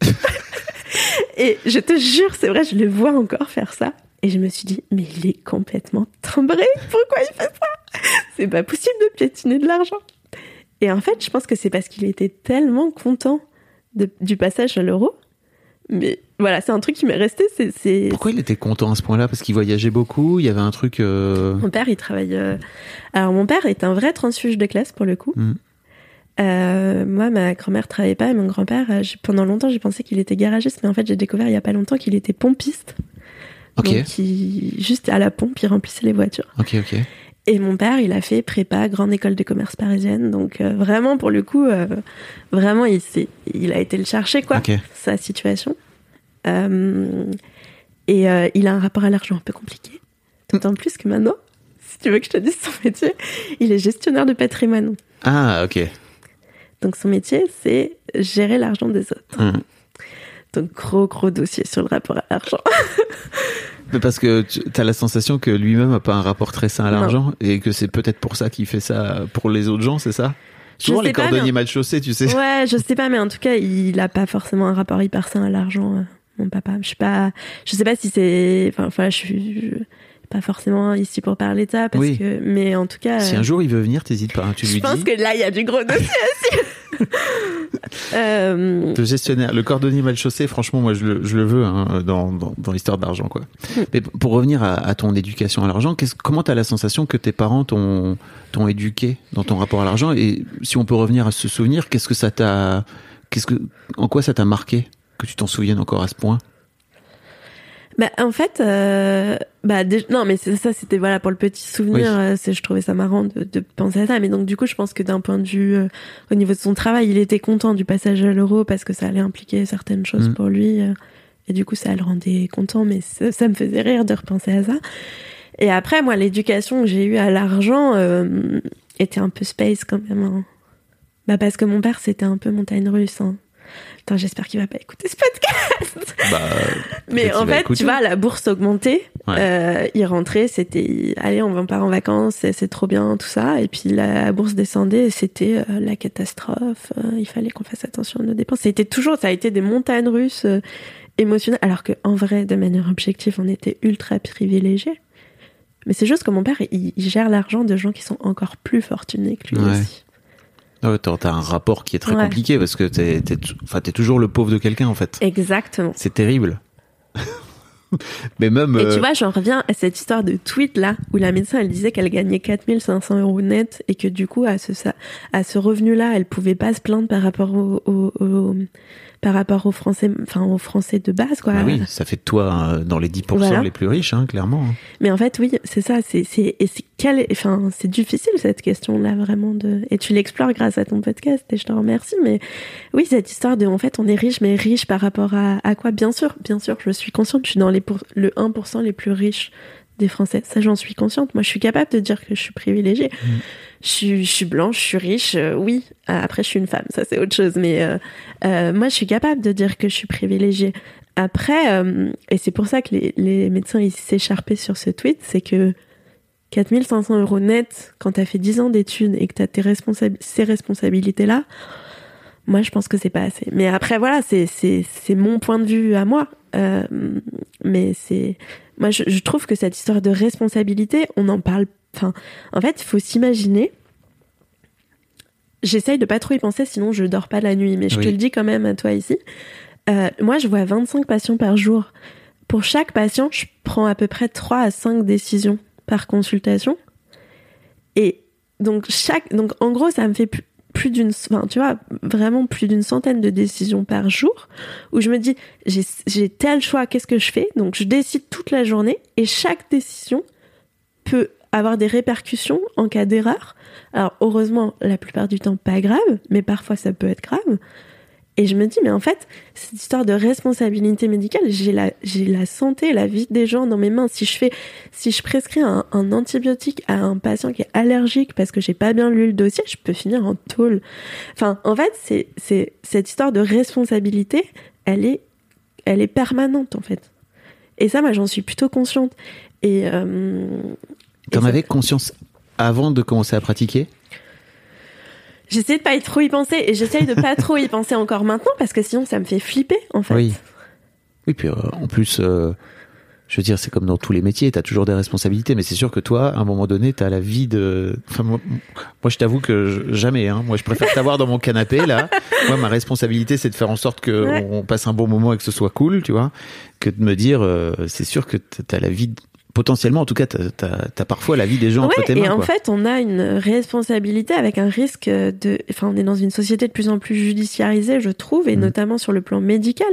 et je te jure, c'est vrai, je le vois encore faire ça. Et je me suis dit, mais il est complètement timbré. Pourquoi il fait ça? C'est pas possible de piétiner de l'argent. Et en fait, je pense que c'est parce qu'il était tellement content du passage à l'euro. Mais voilà, c'est un truc qui m'est resté. C'est, Pourquoi il était content à ce point-là? Parce qu'il voyageait beaucoup, il y avait un truc... euh, Mon père, il travaille. euh, Alors, mon père est un vrai transfuge de classe pour le coup. Mm. Euh, moi, ma grand-mère travaillait pas et mon grand-père, pendant longtemps, j'ai pensé qu'il était garagiste, mais en fait, j'ai découvert il y a pas longtemps qu'il était pompiste. Ok, Donc, il- juste à la pompe, il remplissait les voitures. ok, ok. Et mon père, il a fait prépa, grande école de commerce parisienne. Donc, euh, vraiment, pour le coup, euh, vraiment, il, s'est- il a été le chercher, quoi, sa situation. Euh, et euh, il a un rapport à l'argent un peu compliqué. D'autant plus que maintenant, si tu veux que je te dise son métier, il est gestionnaire de patrimoine. Ah, ok. Donc, son métier, c'est gérer l'argent des autres. Hmm. Donc, gros, gros dossier sur le rapport à l'argent. Mais parce que tu as la sensation que lui-même a pas un rapport très sain à l'argent et que c'est peut-être pour ça qu'il fait ça pour les autres gens, c'est ça? Je Souvent les cordonniers mal chaussés, tu sais. Ouais, je sais pas, mais en tout cas, il a pas forcément un rapport hyper sain à l'argent, euh, mon papa. Je sais pas, je sais pas si c'est, enfin, voilà, je suis je- pas forcément ici pour parler de ça, parce Oui. que, mais en tout cas, Si euh, un jour il veut venir, t'hésites pas, hein, tu je lui pense dis. que là, il y a du gros dossier aussi. euh, Le gestionnaire, le cordonnier mal chaussé, franchement, moi je le, je le veux hein, dans, dans, dans l'histoire d'argent, quoi. Hmm. Mais pour revenir à, à ton éducation à l'argent, comment t'as la sensation que tes parents t'ont t'ont éduqué dans ton rapport à l'argent? Et si on peut revenir à ce souvenir, qu'est-ce que ça t'a, qu'est-ce que, en quoi ça t'a marqué? Que tu t'en souviennes encore à ce point? Bah, en fait, euh, bah, non, mais ça, c'était voilà pour le petit souvenir. Oui. euh, je trouvais ça marrant de, de penser à ça. Mais donc, du coup, je pense que d'un point de vue euh, au niveau de son travail, il était content du passage à l'euro parce que ça allait impliquer certaines choses Mm. pour lui. euh, et du coup, ça le rendait content. Mais ça, ça me faisait rire de repenser à ça. Et après, moi, l'éducation que j'ai eue à l'argent était un peu space quand même. hein. Bah, parce que mon père, c'était un peu montagne russe. Hein. J'espère qu'il va pas écouter ce podcast. Bah, Mais en fait, écouter. tu vois, la bourse augmentait. Ouais. Euh, il rentrait, c'était allez, on va part en vacances, c'est trop bien, tout ça. Et puis la bourse descendait, c'était euh, la catastrophe. euh, il fallait qu'on fasse attention à nos dépenses. C'était toujours, ça a été des montagnes russes émotionnelles. Alors que en vrai, de manière objective, on était ultra privilégiés. Mais c'est juste que mon père, il, il gère l'argent de gens qui sont encore plus fortunés que lui Ouais. aussi. Ouais, t'as un rapport qui est très Ouais. compliqué parce que t'es, t'es, t'es toujours le pauvre de quelqu'un en fait. Exactement. C'est terrible. Mais même. Et euh, tu vois, j'en reviens à cette histoire de tweet là, où la médecin elle disait qu'elle gagnait 4500 euros net et que du coup, à ce, à ce revenu-là, elle pouvait pas se plaindre par rapport au, au- au- par rapport aux Français, enfin aux Français de base quoi. bah oui, ça fait de toi euh, dans les 10% Voilà. les plus riches, hein, clairement. hein. Mais en fait, oui, c'est ça, c'est, c'est, et c'est quel, enfin, c'est difficile cette question-là vraiment de, et tu l'explores grâce à ton podcast et je te remercie, mais oui, cette histoire de, en fait, on est riche, mais riche par rapport à, à quoi? Bien sûr, bien sûr, je suis consciente, je suis dans les pour, le 1% les plus riches des Français. Ça, j'en suis consciente. Moi, je suis capable de dire que je suis privilégiée. Je, suis, je suis blanche, je suis riche, euh, oui. Euh, Après, je suis une femme, ça c'est autre chose. Mais euh, euh, moi, je suis capable de dire que je suis privilégiée. Après, et c'est pour ça que les, les médecins ils s'écharpaient sur ce tweet, c'est que 4500 euros net quand t'as fait 10 ans d'études et que t'as tes responsab- ces responsabilités-là, moi je pense que c'est pas assez. Mais après voilà, c'est mon point de vue à moi. Mais c'est moi je, je trouve que cette histoire de responsabilité, on en parle. Enfin, en fait, il faut s'imaginer. J'essaye de pas trop y penser, sinon je dors pas la nuit. Mais je Oui. te le dis quand même à toi ici. Euh, moi, je vois 25 patients par jour. Pour chaque patient, je prends à peu près 3 à 5 décisions par consultation. Et donc, chaque, donc en gros, ça me fait plus, plus d'une, enfin, tu vois, vraiment plus d'une centaine de décisions par jour où je me dis, j'ai tel choix, qu'est-ce que je fais? Donc, je décide toute la journée et chaque décision peut avoir des répercussions en cas d'erreur. Alors, heureusement, la plupart du temps, pas grave, mais parfois ça peut être grave. Et je me dis, mais en fait, cette histoire de responsabilité médicale, j'ai la, j'ai la santé, la vie des gens dans mes mains. Si je fais, si je prescris un, un antibiotique à un patient qui est allergique parce que j'ai pas bien lu le dossier, je peux finir en tôle. Enfin, en fait, c'est, c'est, cette histoire de responsabilité, elle est, elle est permanente, en fait. Et ça, moi, j'en suis plutôt consciente. Et, euh, T'en avais conscience avant de commencer à pratiquer? J'essaie de pas y trop y penser et j'essaye de pas trop y penser encore maintenant parce que sinon ça me fait flipper en fait. Oui. Oui, puis euh, en plus, euh, je veux dire, c'est comme dans tous les métiers, tu as toujours des responsabilités, mais c'est sûr que toi, à un moment donné, tu as la vie de... Enfin, moi, moi, je t'avoue que je- jamais, hein. moi je préfère t'avoir dans mon canapé, là. Moi, ma responsabilité, c'est de faire en sorte que Ouais. on passe un bon moment et que ce soit cool, tu vois, que de me dire, euh, c'est sûr que tu as la vie... de- Potentiellement, en tout cas, tu as, parfois la vie des gens entre Ouais, tes mains. et en quoi. fait, on a une responsabilité avec un risque de. Enfin, on est dans une société de plus en plus judiciarisée, je trouve, et Mhm. notamment sur le plan médical.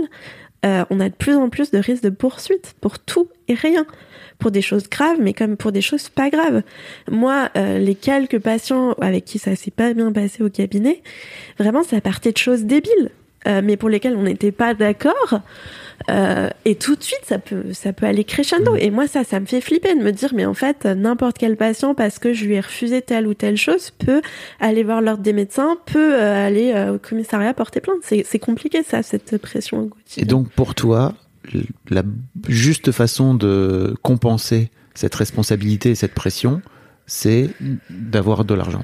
Euh, on a de plus en plus de risques de poursuite pour tout et rien. Pour des choses graves, mais comme pour des choses pas graves. Moi, euh, les quelques patients avec qui ça s'est pas bien passé au cabinet, vraiment, ça partait de choses débiles, euh, mais pour lesquelles on n'était pas d'accord. Euh, et tout de suite, ça peut, ça peut aller crescendo. Et moi, ça, ça me fait flipper de me dire, mais en fait, n'importe quel patient, parce que je lui ai refusé telle ou telle chose, peut aller voir l'ordre des médecins, peut euh, aller au commissariat porter plainte. C'est compliqué, ça, cette pression au Et donc, pour toi, la juste façon de compenser cette responsabilité et cette pression, c'est d'avoir de l'argent.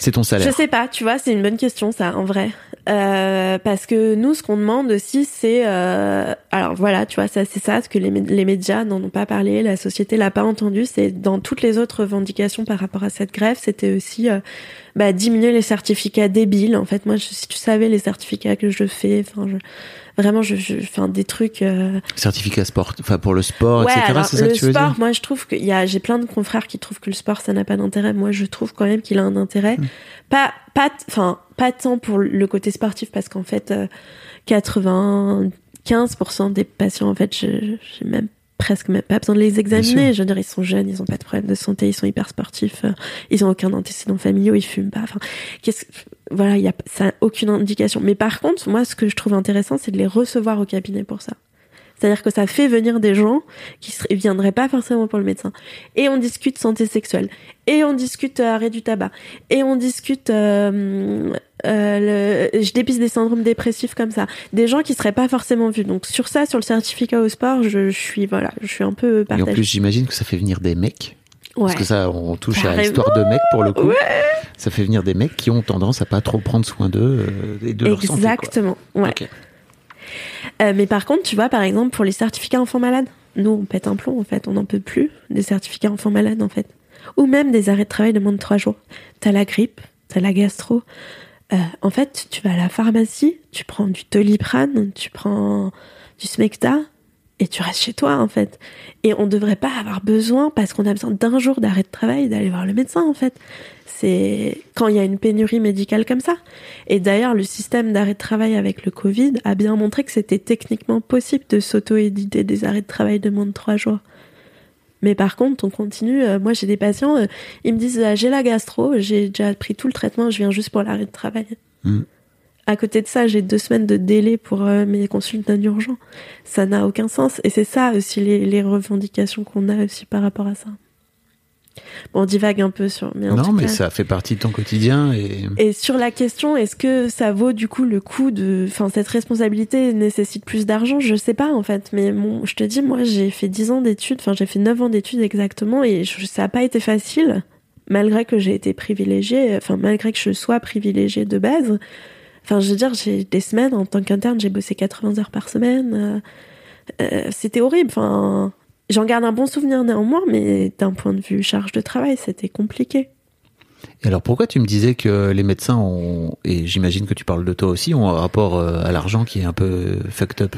C'est ton salaire. Je sais pas, tu vois, c'est une bonne question ça, en vrai. Euh, parce que nous, ce qu'on demande aussi, c'est, euh, alors voilà, tu vois, ça, c'est ça, ce que les, mé- les médias n'en ont pas parlé, la société l'a pas entendu. C'est dans toutes les autres revendications par rapport à cette grève, c'était aussi euh, bah, diminuer les certificats débiles. En fait, moi, si tu savais les certificats que je fais, enfin, je, vraiment, je, je des trucs. euh, Certificat sport, enfin pour le sport, Ouais, etc. C'est ça le que tu veux sport, dire moi je trouve qu'il y a, j'ai plein de confrères qui trouvent que le sport ça n'a pas d'intérêt. Moi je trouve quand même qu'il a un intérêt. Hmm. Pas, pas, enfin, pas tant pour le côté sportif parce qu'en fait, euh, 95% des patients, en fait, je- j'ai même presque même pas besoin de les examiner. Je veux dire, ils sont jeunes, ils ont pas de problème de santé, ils sont hyper sportifs, euh, ils ont aucun antécédent familiaux, ils fument pas. Enfin, qu'est-ce, voilà, il y a, ça a aucune indication. Mais par contre, moi, ce que je trouve intéressant, c'est de les recevoir au cabinet pour ça. C'est-à-dire que ça fait venir des gens qui ne viendraient pas forcément pour le médecin. Et on discute santé sexuelle. Et on discute euh, arrêt du tabac. Et on discute... euh, euh, le- je dépiste des syndromes dépressifs comme ça. Des gens qui seraient pas forcément vus. Donc sur ça, sur le certificat au sport, je, je suis voilà, je suis un peu Et en partagée. plus, j'imagine que ça fait venir des mecs. Ouais. Parce que ça, on touche à l'histoire de mecs pour le coup. Ouais. Ça fait venir des mecs qui ont tendance à pas trop prendre soin d'eux euh, et de leur santé. Exactement. Ouais. Euh, mais par contre, tu vois, par exemple, pour les certificats enfants malades, nous, on pète un plomb, en fait. On n'en peut plus des certificats enfants malades, en fait. Ou même des arrêts de travail de moins de trois jours. T'as la grippe, t'as la gastro. Euh, en fait, tu vas à la pharmacie, tu prends du Doliprane, tu prends du Smecta, et tu restes chez toi, en fait. Et on devrait pas avoir besoin, parce qu'on a besoin d'un jour d'arrêt de travail, d'aller voir le médecin, en fait. C'est quand il y a une pénurie médicale comme ça. Et d'ailleurs, le système d'arrêt de travail avec le Covid a bien montré que c'était techniquement possible de s'auto-éditer des arrêts de travail de moins de trois jours. Mais par contre, on continue. euh, moi, j'ai des patients, euh, ils me disent ah, j'ai la gastro, j'ai déjà pris tout le traitement, je viens juste pour l'arrêt de travail. Mm. À côté de ça, j'ai deux semaines de délai pour euh, mes consultes non urgents. Ça n'a aucun sens. Et c'est ça aussi les, les revendications qu'on a aussi par rapport à ça. Bon, on divague un peu sur. Mais non, mais cas- ça fait partie de ton quotidien et. Et sur la question, est-ce que ça vaut du coup le coup de, enfin, cette responsabilité nécessite plus d'argent? Je sais pas en fait, mais je te dis, moi, j'ai fait 10 ans d'études, enfin, j'ai fait 9 ans d'études exactement, et je- ça a pas été facile, malgré que j'ai été privilégiée, enfin, malgré que je sois privilégiée de base. Enfin, je veux dire, j'ai des semaines en tant qu'interne, j'ai bossé 80 heures par semaine. euh, euh, c'était horrible. Enfin, j'en garde un bon souvenir néanmoins, mais d'un point de vue charge de travail, c'était compliqué. Et alors pourquoi tu me disais que les médecins ont, et j'imagine que tu parles de toi aussi, ont un rapport euh, à l'argent qui est un peu fucked up?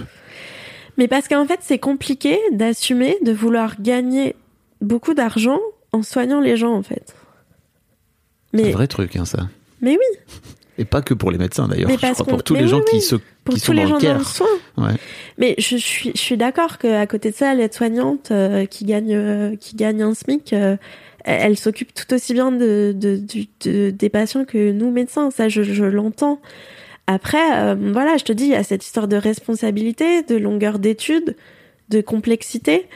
Mais parce qu'en fait, c'est compliqué d'assumer, de vouloir gagner beaucoup d'argent en soignant les gens, en fait. C'est un vrai truc, hein, ça. mais oui, Et pas que pour les médecins d'ailleurs, je crois pour tous mais les oui, gens qui, oui. se, pour qui tous sont les dans gens le dans care. le soin. Ouais. Mais je suis, je suis d'accord qu'à côté de ça, l'aide-soignante euh, qui gagne, euh, qui gagne un SMIC, euh, elle, s'occupe tout aussi bien de, de, du- de- des patients que nous médecins. Ça, je, je l'entends. Après, euh, voilà, je te dis, il y a cette histoire de responsabilité, de longueur d'étude, de complexité.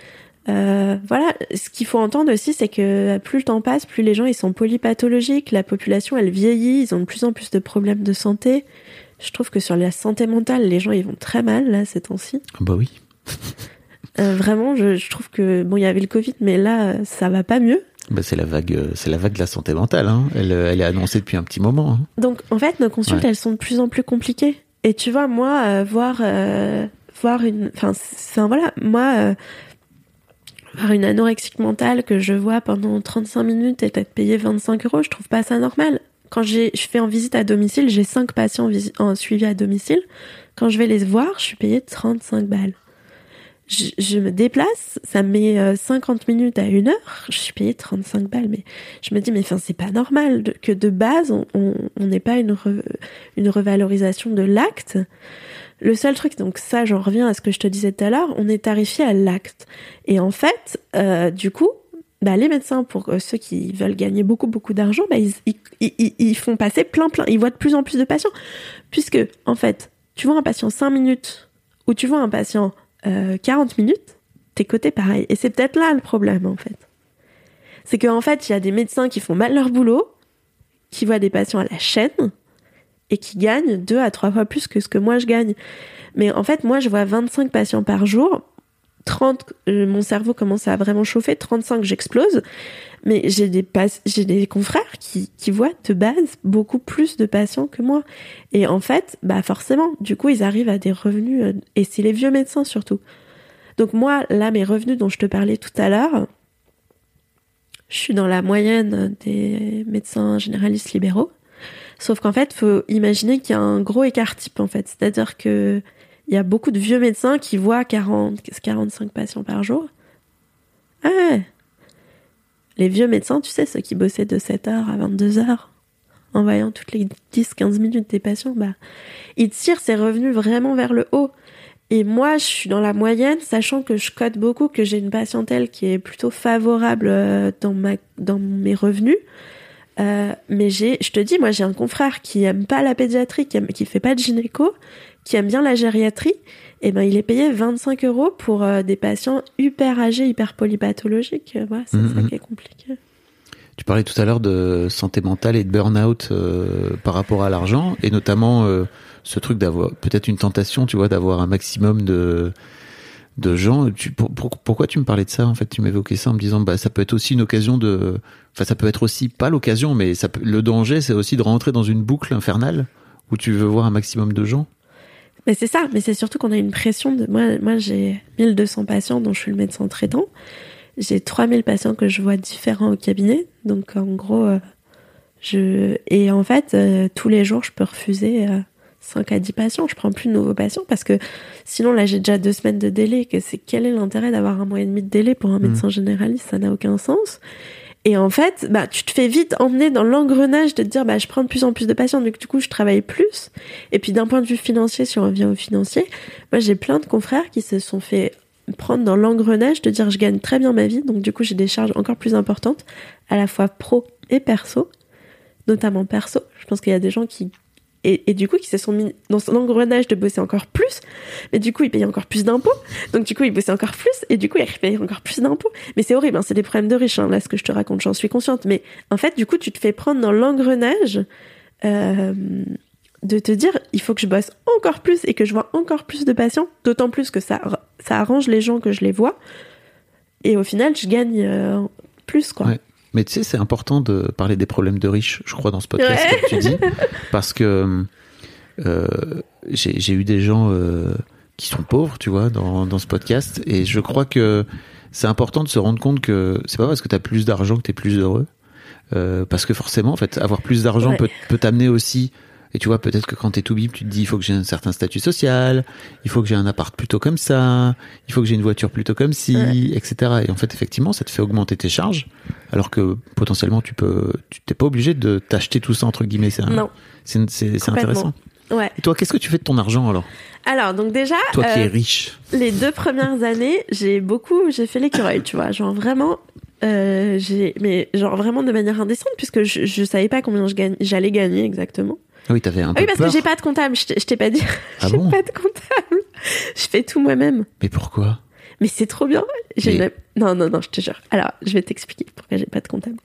Euh, voilà, ce qu'il faut entendre aussi, c'est que plus le temps passe, plus les gens ils sont polypathologiques, la population elle vieillit, ils ont de plus en plus de problèmes de santé. Je trouve que sur la santé mentale, les gens ils vont très mal là ces temps-ci. Bah oui. Euh, vraiment, je, je trouve que bon, il y avait le Covid, mais là, ça va pas mieux. Bah, c'est la vague, euh, c'est la vague de la santé mentale. Hein. Elle, elle est annoncée depuis un petit moment. hein. Donc, en fait, nos consultes, Ouais. elles sont de plus en plus compliquées. Et tu vois, moi, euh, voir, voir une, enfin, voilà, moi, euh, voir une anorexique mentale que je vois pendant 35 minutes et être payé 25 euros, je trouve pas ça normal. Quand je fais en visite à domicile, j'ai 5 patients en suivi à domicile. Quand je vais les voir, je suis payée 35 balles. Je, me déplace, ça me met euh, 50 minutes à une heure, je suis payée 35 balles. Mais je me dis, mais enfin, c'est pas normal que de base, on- n'ait pas une, une revalorisation de l'acte. Le seul truc, donc ça, j'en reviens à ce que je te disais tout à l'heure, on est tarifié à l'acte. Et en fait, euh, du coup, bah, les médecins, pour euh, ceux qui veulent gagner beaucoup, beaucoup d'argent, bah, ils, font passer plein, plein, ils voient de plus en plus de patients. Puisque, en fait, tu vois un patient 5 minutes ou tu vois un patient euh, 40 minutes, t'es coté pareil. Et c'est peut-être là le problème, en fait. C'est qu'en fait, il y a des médecins qui font mal leur boulot, qui voient des patients à la chaîne et qui gagnent deux à trois fois plus que ce que moi je gagne. Mais en fait, moi, je vois 25 patients par jour. 30, euh, mon cerveau commence à vraiment chauffer. 35, j'explose. Mais j'ai des, j'ai des confrères qui, qui voient de base beaucoup plus de patients que moi. Et en fait, bah forcément, du coup, ils arrivent à des revenus. euh, et c'est les vieux médecins surtout. Donc moi, là, mes revenus dont je te parlais tout à l'heure, je suis dans la moyenne des médecins généralistes libéraux. Sauf qu'en fait, faut imaginer qu'il y a un gros écart type, en fait. C'est-à-dire que il y a beaucoup de vieux médecins qui voient 40, 45 patients par jour. Ah. Les vieux médecins, tu sais, ceux qui bossaient de 7h à 22h, en voyant toutes les 10-15 minutes des patients, bah, ils tirent ces revenus vraiment vers le haut. Et moi, je suis dans la moyenne, sachant que je code beaucoup, que j'ai une patientèle qui est plutôt favorable euh, dans, ma, dans mes revenus. Euh, mais j'ai, je te dis, moi j'ai un confrère qui aime pas la pédiatrie, qui, aime, qui fait pas de gynéco, qui aime bien la gériatrie. Et ben il est payé 25 euros pour euh, des patients hyper âgés, hyper polypathologiques. Voilà, c'est Mhm. ça qui est compliqué. Tu parlais tout à l'heure de santé mentale et de burn-out euh, par rapport à l'argent, et notamment euh, ce truc d'avoir peut-être une tentation, tu vois, d'avoir un maximum de de gens. Tu, pour- pour- pourquoi tu me parlais de ça En fait, tu m'évoquais ça en me disant, bah, ça peut être aussi une occasion de, enfin, ça peut être aussi pas l'occasion, mais le danger, c'est aussi de rentrer dans une boucle infernale où tu veux voir un maximum de gens. Mais c'est ça, mais c'est surtout qu'on a une pression de. Moi, moi j'ai 1200 patients dont je suis le médecin traitant. J'ai 3000 patients que je vois différents au cabinet. Donc, en gros, euh, je. Et en fait, euh, tous les jours, je peux refuser euh, 5 à 10 patients. Je prends plus de nouveaux patients parce que sinon, là, j'ai déjà deux semaines de délai. Que c'est quel est l'intérêt d'avoir un mois et demi de délai pour un médecin généraliste? Ça n'a aucun sens. Et en fait, bah, tu te fais vite emmener dans l'engrenage de te dire, bah, je prends de plus en plus de patients, donc du coup, je travaille plus. Et puis, d'un point de vue financier, si on revient au financier, moi, j'ai plein de confrères qui se sont fait prendre dans l'engrenage de dire, je gagne très bien ma vie, donc du coup, j'ai des charges encore plus importantes, à la fois pro et perso, notamment perso. Je pense qu'il y a des gens qui et, du coup qui se sont mis dans son engrenage de bosser encore plus. Mais du coup ils payaient encore plus d'impôts. Donc du coup ils bossaient encore plus et du coup ils payaient encore plus d'impôts. Mais c'est horrible, hein, c'est des problèmes de riches hein, là ce que je te raconte, j'en suis consciente. Mais en fait du coup tu te fais prendre dans l'engrenage. Euh, de te dire il faut que je bosse encore plus et que je vois encore plus de patients, d'autant plus que ça, ça arrange les gens que je les vois. Et au final, je gagne euh, plus, quoi. Ouais. Mais tu sais, c'est important de parler des problèmes de riches, je crois, dans ce podcast, Ouais. comme tu dis. Parce que euh, j'ai eu des gens euh, qui sont pauvres, tu vois, dans, dans ce podcast. Et je crois que c'est important de se rendre compte que c'est pas parce que tu as plus d'argent que tu es plus heureux. Euh, parce que forcément, en fait, avoir plus d'argent Ouais. peut, peut t'amener aussi. Et tu vois, peut-être que quand t'es tout bip, tu te dis, il faut que j'ai un certain statut social, il faut que j'ai un appart plutôt comme ça, il faut que j'ai une voiture plutôt comme ci, Ouais. etc. Et en fait, effectivement, ça te fait augmenter tes charges, alors que potentiellement, tu peux, tu t'es pas obligé de t'acheter tout ça entre guillemets. C'est c'est intéressant. Ouais. Et toi, qu'est-ce que tu fais de ton argent alors? Alors, donc déjà, Toi qui euh, es riche. les deux premières années, j'ai beaucoup, j'ai fait l'écureuil, tu vois, genre vraiment, euh, j'ai, mais genre vraiment de manière indécente puisque je, je savais pas combien je gagne, j'allais gagner exactement. Ah oui, t'avais un Ah oui, parce peur. que j'ai pas de comptable, je t'ai- pas dit. Ah j'ai bon pas de comptable. Je fais tout moi-même. Mais pourquoi? Mais c'est trop bien. J'ai Mais- une- Non, non, non, je te jure. Alors, je vais t'expliquer pourquoi j'ai pas de comptable.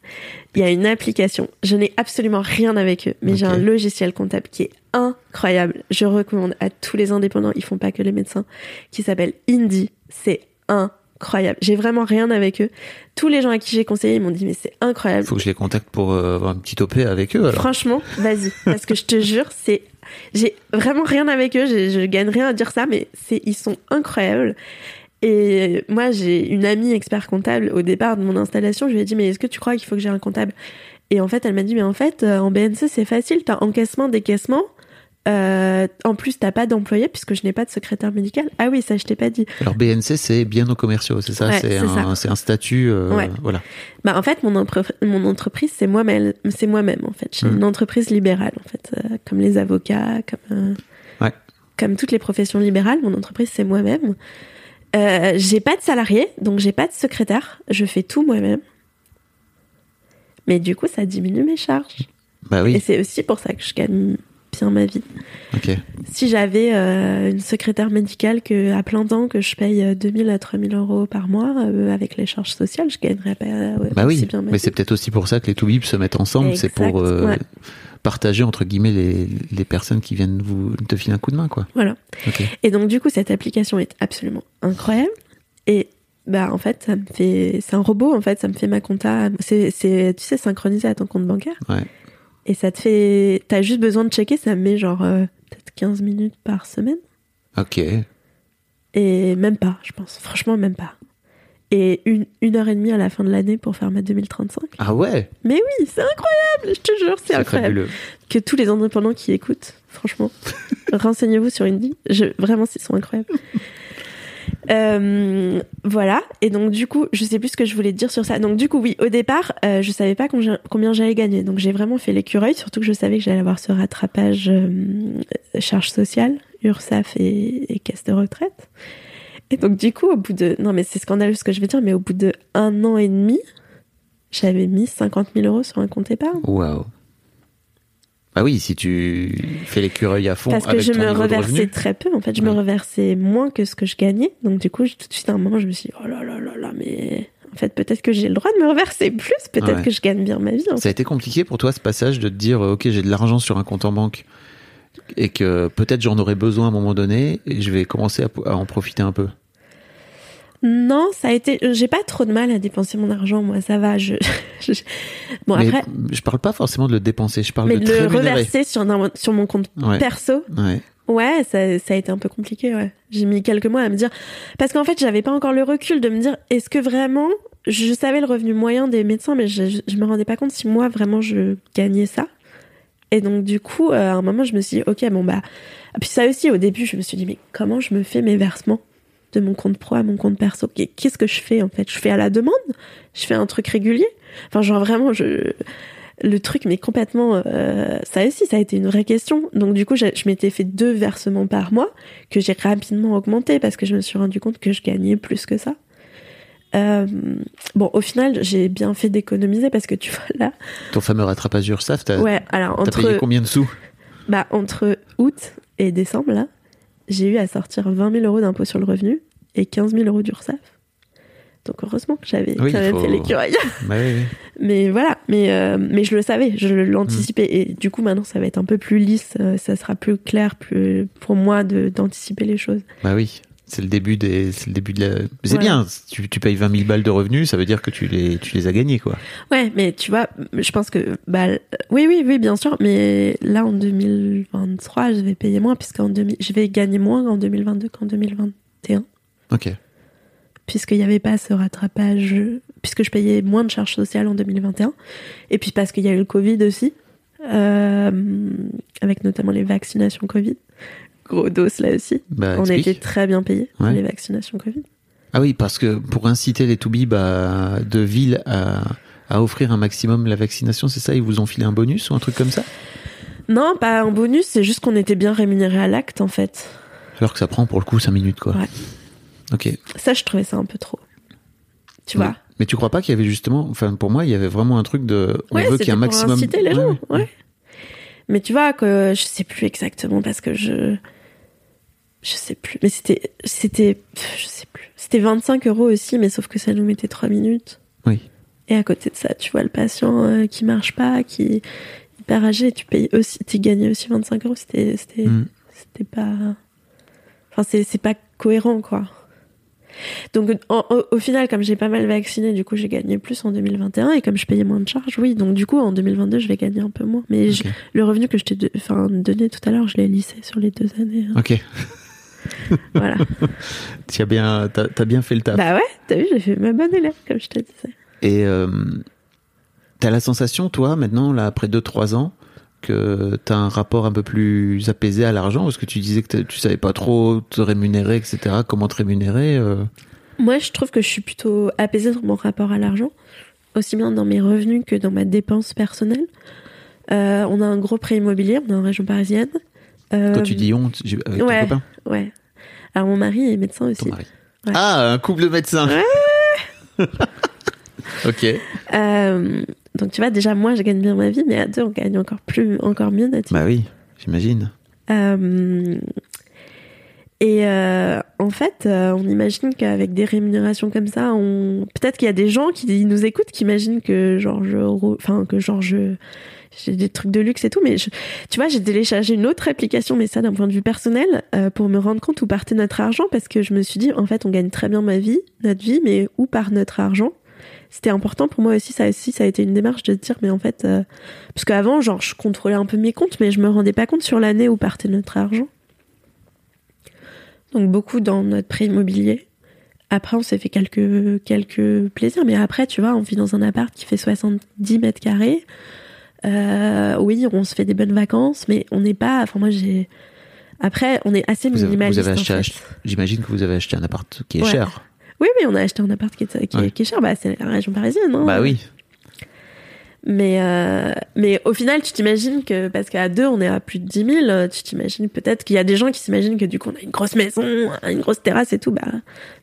Il y a une application. Je n'ai absolument rien avec eux, mais j'ai un logiciel comptable qui est incroyable. Je recommande à tous les indépendants, ils font pas que les médecins, qui s'appelle Indie. C'est incroyable. J'ai vraiment rien avec eux. Tous les gens à qui j'ai conseillé, ils m'ont dit, mais c'est incroyable. Faut que je les contacte pour euh, avoir un petit OP avec eux alors. Franchement, vas-y. Parce que je te jure, c'est. J'ai vraiment rien avec eux, je gagne rien à dire ça, mais c'est ils sont incroyables. Et moi, j'ai une amie expert comptable au départ de mon installation. Je lui ai dit, mais est-ce que tu crois qu'il faut que j'ai un comptable? Et en fait, elle m'a dit, mais en fait, euh, en BNC, c'est facile. T'as encaissement, décaissement. Euh, en plus, t'as pas d'employé puisque je n'ai pas de secrétaire médical. Ah oui, ça, je t'ai pas dit. Alors BNC, c'est bien aux commerciaux, c'est ça Ouais, C'est un, statut. euh, Ouais. Voilà. Bah, en fait, mon, entreprise, c'est moi-même. C'est moi-même, en fait. J'ai Hmm. une entreprise libérale, en fait, euh, comme les avocats, comme, Ouais. comme toutes les professions libérales. Mon entreprise, c'est moi-même. J'ai pas de salarié, donc j'ai pas de secrétaire. Je fais tout moi-même. Mais du coup, ça diminue mes charges. Bah Et oui. c'est aussi pour ça que je gagne bien ma vie. Ok. Si j'avais euh, une secrétaire médicale que, à plein temps que je paye euh, 2000 à 3000 euros par mois, euh, avec les charges sociales, je gagnerais pas euh, Bah oui. bien ma Mais c'est peut-être aussi pour ça que les Toubib se mettent ensemble. C'est pour euh, ouais. partager entre guillemets les, les personnes qui viennent vous te filer un coup de main, quoi. Voilà. Et donc, du coup, cette application est absolument incroyable. Et bah, en fait, ça me fait. C'est un robot, en fait, ça me fait ma compta. C'est, c'est, tu sais, synchronisé à ton compte bancaire. Ouais. Et ça te fait. T'as juste besoin de checker, ça me met genre euh, peut-être 15 minutes par semaine. Ok. Et même pas, je pense. Franchement, même pas. Et une, une heure et demie à la fin de l'année pour faire ma 2035. Ah ouais? Mais oui, c'est incroyable, je te jure, c'est incroyable. fabuleux. Que tous les indépendants qui écoutent, franchement, renseignez-vous sur Indie. Je, vraiment, ils sont incroyables. Euh, voilà. Et donc, du coup, je sais plus ce que je voulais dire sur ça. Donc, du coup, oui, au départ, euh, je savais pas combien, j'allais gagner. Donc, j'ai vraiment fait l'écureuil, surtout que je savais que j'allais avoir ce rattrapage euh, charge sociale, URSAF et, et caisse de retraite. Et donc, du coup, au bout de. Non, mais c'est scandaleux ce que je vais dire, mais au bout de un an et demi, j'avais mis 50 000 euros sur un compte épargne. Waouh. Bah oui, si tu fais l'écureuil à fond Parce que avec je ton me reversais très peu. En fait, je me reversais moins que ce que je gagnais. Donc, du coup, tout de suite, à un moment, je me suis dit, oh là là là là, mais en fait, peut-être que j'ai le droit de me reverser plus. Peut-être Ouais. que je gagne bien ma vie. en Ça a été compliqué pour toi ce passage de te dire euh, ok j'ai de l'argent sur un compte en banque et que peut-être j'en aurais besoin à un moment donné et je vais commencer à, à en profiter un peu? Non, ça a été. J'ai pas trop de mal à dépenser mon argent, moi, ça va. Je... je- Bon, mais après, je parle pas forcément de le dépenser, je parle mais de de le reverser sur, sur mon compte Ouais. perso, Ouais. Ouais, ça, ça a été un peu compliqué, ouais. J'ai mis quelques mois à me dire. Parce qu'en fait, j'avais pas encore le recul de me dire est-ce que vraiment. Je savais le revenu moyen des médecins, mais je, je me rendais pas compte si moi, vraiment, je gagnais ça. Et donc, du coup, euh, à un moment, je me suis dit ok, bon, bah. Puis, ça aussi, au début, je me suis dit mais comment je me fais mes versements? De mon compte pro à mon compte perso. Qu'est-ce que je fais, en fait? Je fais à la demande? Je fais un truc régulier? Enfin, genre, vraiment, je le truc mais complètement euh, ça aussi ça a été une vraie question. Donc du coup je, je m'étais fait deux versements par mois que j'ai rapidement augmenté parce que je me suis rendu compte que je gagnais plus que ça. Euh, bon au final j'ai bien fait d'économiser parce que tu vois là Ton fameux rattrapage URSAF, t'as ouais alors entre payé combien de sous? Bah, entre août et décembre, là, j'ai eu à sortir 20 000 euros d'impôt sur le revenu et 15 000 euros d'URSSAF. Donc heureusement que j'avais Oui, quand même faut- fait l'écureuil. Bah oui, oui. Mais voilà, mais, euh, mais je le savais, je l'anticipais. Mm. Et du coup, maintenant, ça va être un peu plus lisse, euh, ça sera plus clair plus, pour moi d'anticiper les choses. Bah oui. C'est le début des, c'est le début de la. C'est bien. Tu, tu payes 20 000 balles de revenus, ça veut dire que tu les, tu les as gagnés, quoi. Ouais, mais tu vois, je pense que. Bah, oui, oui, oui, bien sûr, mais là, en 2023, je vais payer moins, puisqu'en 2000, je vais gagner moins en 2022 qu'en 2021. Ok. puisqu'il n'y avait pas ce rattrapage, puisque je payais moins de charges sociales en 2021, et puis parce qu'il y a eu le Covid aussi, euh, avec notamment les vaccinations Covid. Gros dos là aussi. Bah, On explique. été très bien payés pour les vaccinations Covid. Ah oui, parce que pour inciter les toubibs de ville à, à offrir un maximum la vaccination, c'est ça Ils vous ont filé un bonus ou un truc comme ça? Non, pas un bonus, c'est juste qu'on était bien rémunérés à l'acte en fait. Alors que ça prend pour le coup 5 minutes, quoi. Ouais. Ok. Ça, je trouvais ça un peu trop. Tu vois? Mais tu crois pas qu'il y avait justement, enfin pour moi, il y avait vraiment un truc de, on Ouais, veut qu'il y ait un pour maximum. inciter les gens, ouais. ouais. Mais tu vois que je sais plus exactement parce que je je sais plus. Mais c'était c'était je sais plus. C'était 25 euros aussi, mais sauf que ça nous mettait 3 minutes. Oui. Et à côté de ça, tu vois le patient euh, qui marche pas, qui est hyper âgé, tu payes aussi, tu gagnais aussi 25 euros. C'était c'était Mm. c'était pas. Enfin c'est c'est pas cohérent quoi. Donc en- au, au final, comme j'ai pas mal vacciné, du coup j'ai gagné plus en 2021 et comme je payais moins de charges, oui. Donc du coup en 2022 je vais gagner un peu moins. Mais je- le revenu que je t'ai de- enfin, donné tout à l'heure, je l'ai lissé sur les deux années. hein. Ok. Voilà. Tu as bien, t'as, t'as bien fait le taf. bah ouais, t'as vu, j'ai fait ma bonne élève comme je te disais. Et euh, t'as la sensation, toi, maintenant, là, après 2-3 ans, que t'as un rapport un peu plus apaisé à l'argent? Parce que tu disais que tu savais pas trop te rémunérer, etc. Comment te rémunérer euh, Moi, je trouve que je suis plutôt apaisée dans mon rapport à l'argent, aussi bien dans mes revenus que dans ma dépense personnelle. Euh, on a un gros prêt immobilier, on est en région parisienne. Euh, Quand tu dis honte, j'ai- avec ouais. ton copain, Ouais. Alors mon mari est médecin aussi. ton mari. Ouais. Ah, un couple de médecins Ok. Euh, donc tu vois, déjà moi, je gagne bien ma vie, mais à deux, on gagne encore plus, encore mieux vie. Bah oui, j'imagine. Euh, et euh, en fait, euh, on imagine qu'avec des rémunérations comme ça, on peut-être qu'il y a des gens qui nous écoutent qui imaginent que genre je, enfin que genre je j'ai des trucs de luxe et tout, mais tu vois, j'ai téléchargé une autre application, mais ça d'un point de vue personnel, euh, pour me rendre compte où partait notre argent, parce que je me suis dit, en fait, on gagne très bien ma vie, notre vie, mais où part notre argent? C'était important pour moi aussi, ça aussi, ça a été une démarche de dire, mais en fait, euh, parce qu'avant, genre, je contrôlais un peu mes comptes, mais je me rendais pas compte sur l'année où partait notre argent. Donc beaucoup dans notre prêt immobilier. Après, on s'est fait quelques, quelques plaisirs, mais après, tu vois, on vit dans un appart qui fait 70 mètres carrés. Euh, oui, on se fait des bonnes vacances, mais on n'est pas. Enfin, moi, j'ai. Après, on est assez Vous avez, vous minimaliste. avez en acheté, fait. j'imagine que vous avez acheté un appart qui est Ouais. cher. Oui, oui, on a acheté un appart qui est, qui est- Ouais. qui est cher. Bah, c'est la région parisienne. Hein. Bah oui. Mais, euh, mais au final, tu t'imagines que, parce qu'à deux, on est à plus de 10 000, euh, tu t'imagines peut-être qu'il y a des gens qui s'imaginent que du coup, on a une grosse maison, une grosse terrasse et tout. Bah,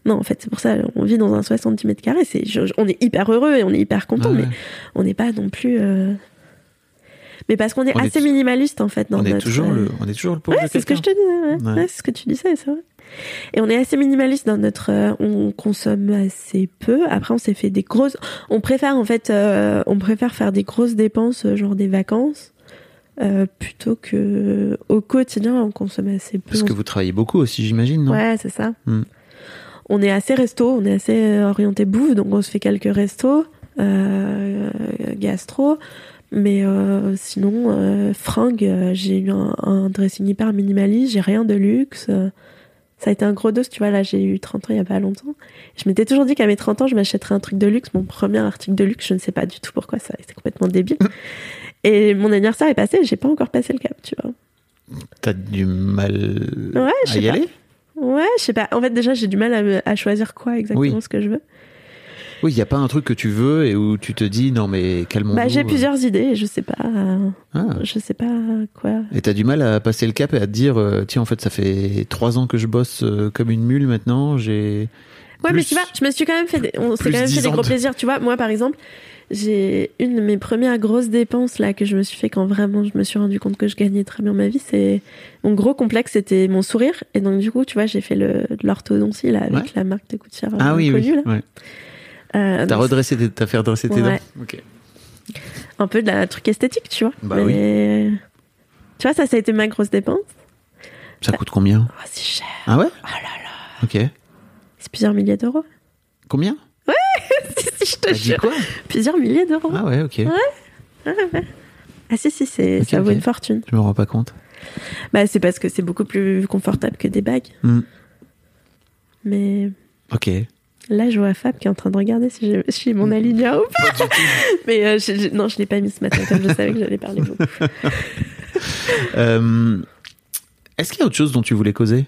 non, en fait, c'est pour ça, on vit dans un 70 mètres carrés. C'est, on est hyper heureux et on est hyper content, Ouais, mais on n'est pas non plus. euh, Mais parce qu'on est On est assez minimaliste, en fait, dans On est notre. toujours euh, le, on est toujours le pauvre Ouais, c'est ce que je te disais. Ouais. C'est ce que tu disais, c'est vrai. Et on est assez minimaliste dans notre. euh, on consomme assez peu. Après, on s'est fait des grosses. On préfère en fait. euh, on préfère faire des grosses dépenses, genre des vacances, euh, plutôt que au quotidien, on consomme assez peu. Parce que vous travaillez beaucoup aussi, j'imagine, non? Ouais, c'est ça. Hmm. On est assez resto, on est assez orienté bouffe, donc on se fait quelques restos, gastro. Mais euh, sinon, euh, fringues, euh, j'ai eu un, un dressing hyper minimaliste, j'ai rien de luxe. ça a été un gros dos, tu vois, là j'ai eu 30 ans il y a pas longtemps. Je m'étais toujours dit qu'à mes 30 ans, je m'achèterais un truc de luxe. Mon premier article de luxe, je ne sais pas du tout pourquoi, ça c'est complètement débile. Et mon anniversaire est passé, j'ai pas encore passé le cap, tu vois. T'as du mal Ouais, à y pas. aller? Ouais, je sais pas. En fait, déjà, j'ai du mal à, me- à choisir quoi exactement Oui. ce que je veux. Oui, il n'y a pas un truc que tu veux et où tu te dis non mais calmons-nous. Bah, j'ai euh. plusieurs idées et je sais pas. Ah. Je sais pas quoi. Et t'as du mal à passer le cap et à te dire euh, tiens en fait ça fait trois ans que je bosse euh, comme une mule maintenant j'ai Ouais, Plus- mais tu vois, je me suis quand même fait des, on s'est quand même fait 10 des gros plaisirs. Tu vois, moi, par exemple, j'ai une de mes premières grosses dépenses là que je me suis fait quand vraiment je me suis rendu compte que je gagnais très bien ma vie. C'est mon gros complexe, c'était mon sourire. Et donc du coup, tu vois, j'ai fait le, de l'orthodontie là avec Ouais. la marque de gouttière Ah oui, oui. connue là. ouais. Euh, T'as redressé, tes- t'as fait redresser tes Ouais. dents. Ok. un peu de la truc esthétique, tu vois. Bah Mais tu vois, ça, ça a été ma grosse dépense. Ça coûte combien Oh, c'est cher. Ah ouais Oh là là, Ok. c'est plusieurs milliers d'euros. Combien si, si, je te jure. quoi Plusieurs milliers d'euros. Ah ouais, ok. Ah si, si, c'est, Ok, ça vaut une fortune. Je me rends pas compte. Bah, c'est parce que c'est beaucoup plus confortable que des bagues. Hmm. Mais Ok. Là, je vois Fab qui est en train de regarder si je suis mon aligneur ou pas. Mais euh, je- je- non, je l'ai pas mis ce matin comme je savais que j'allais parler beaucoup. Euh, Est-ce qu'il y a autre chose dont tu voulais causer?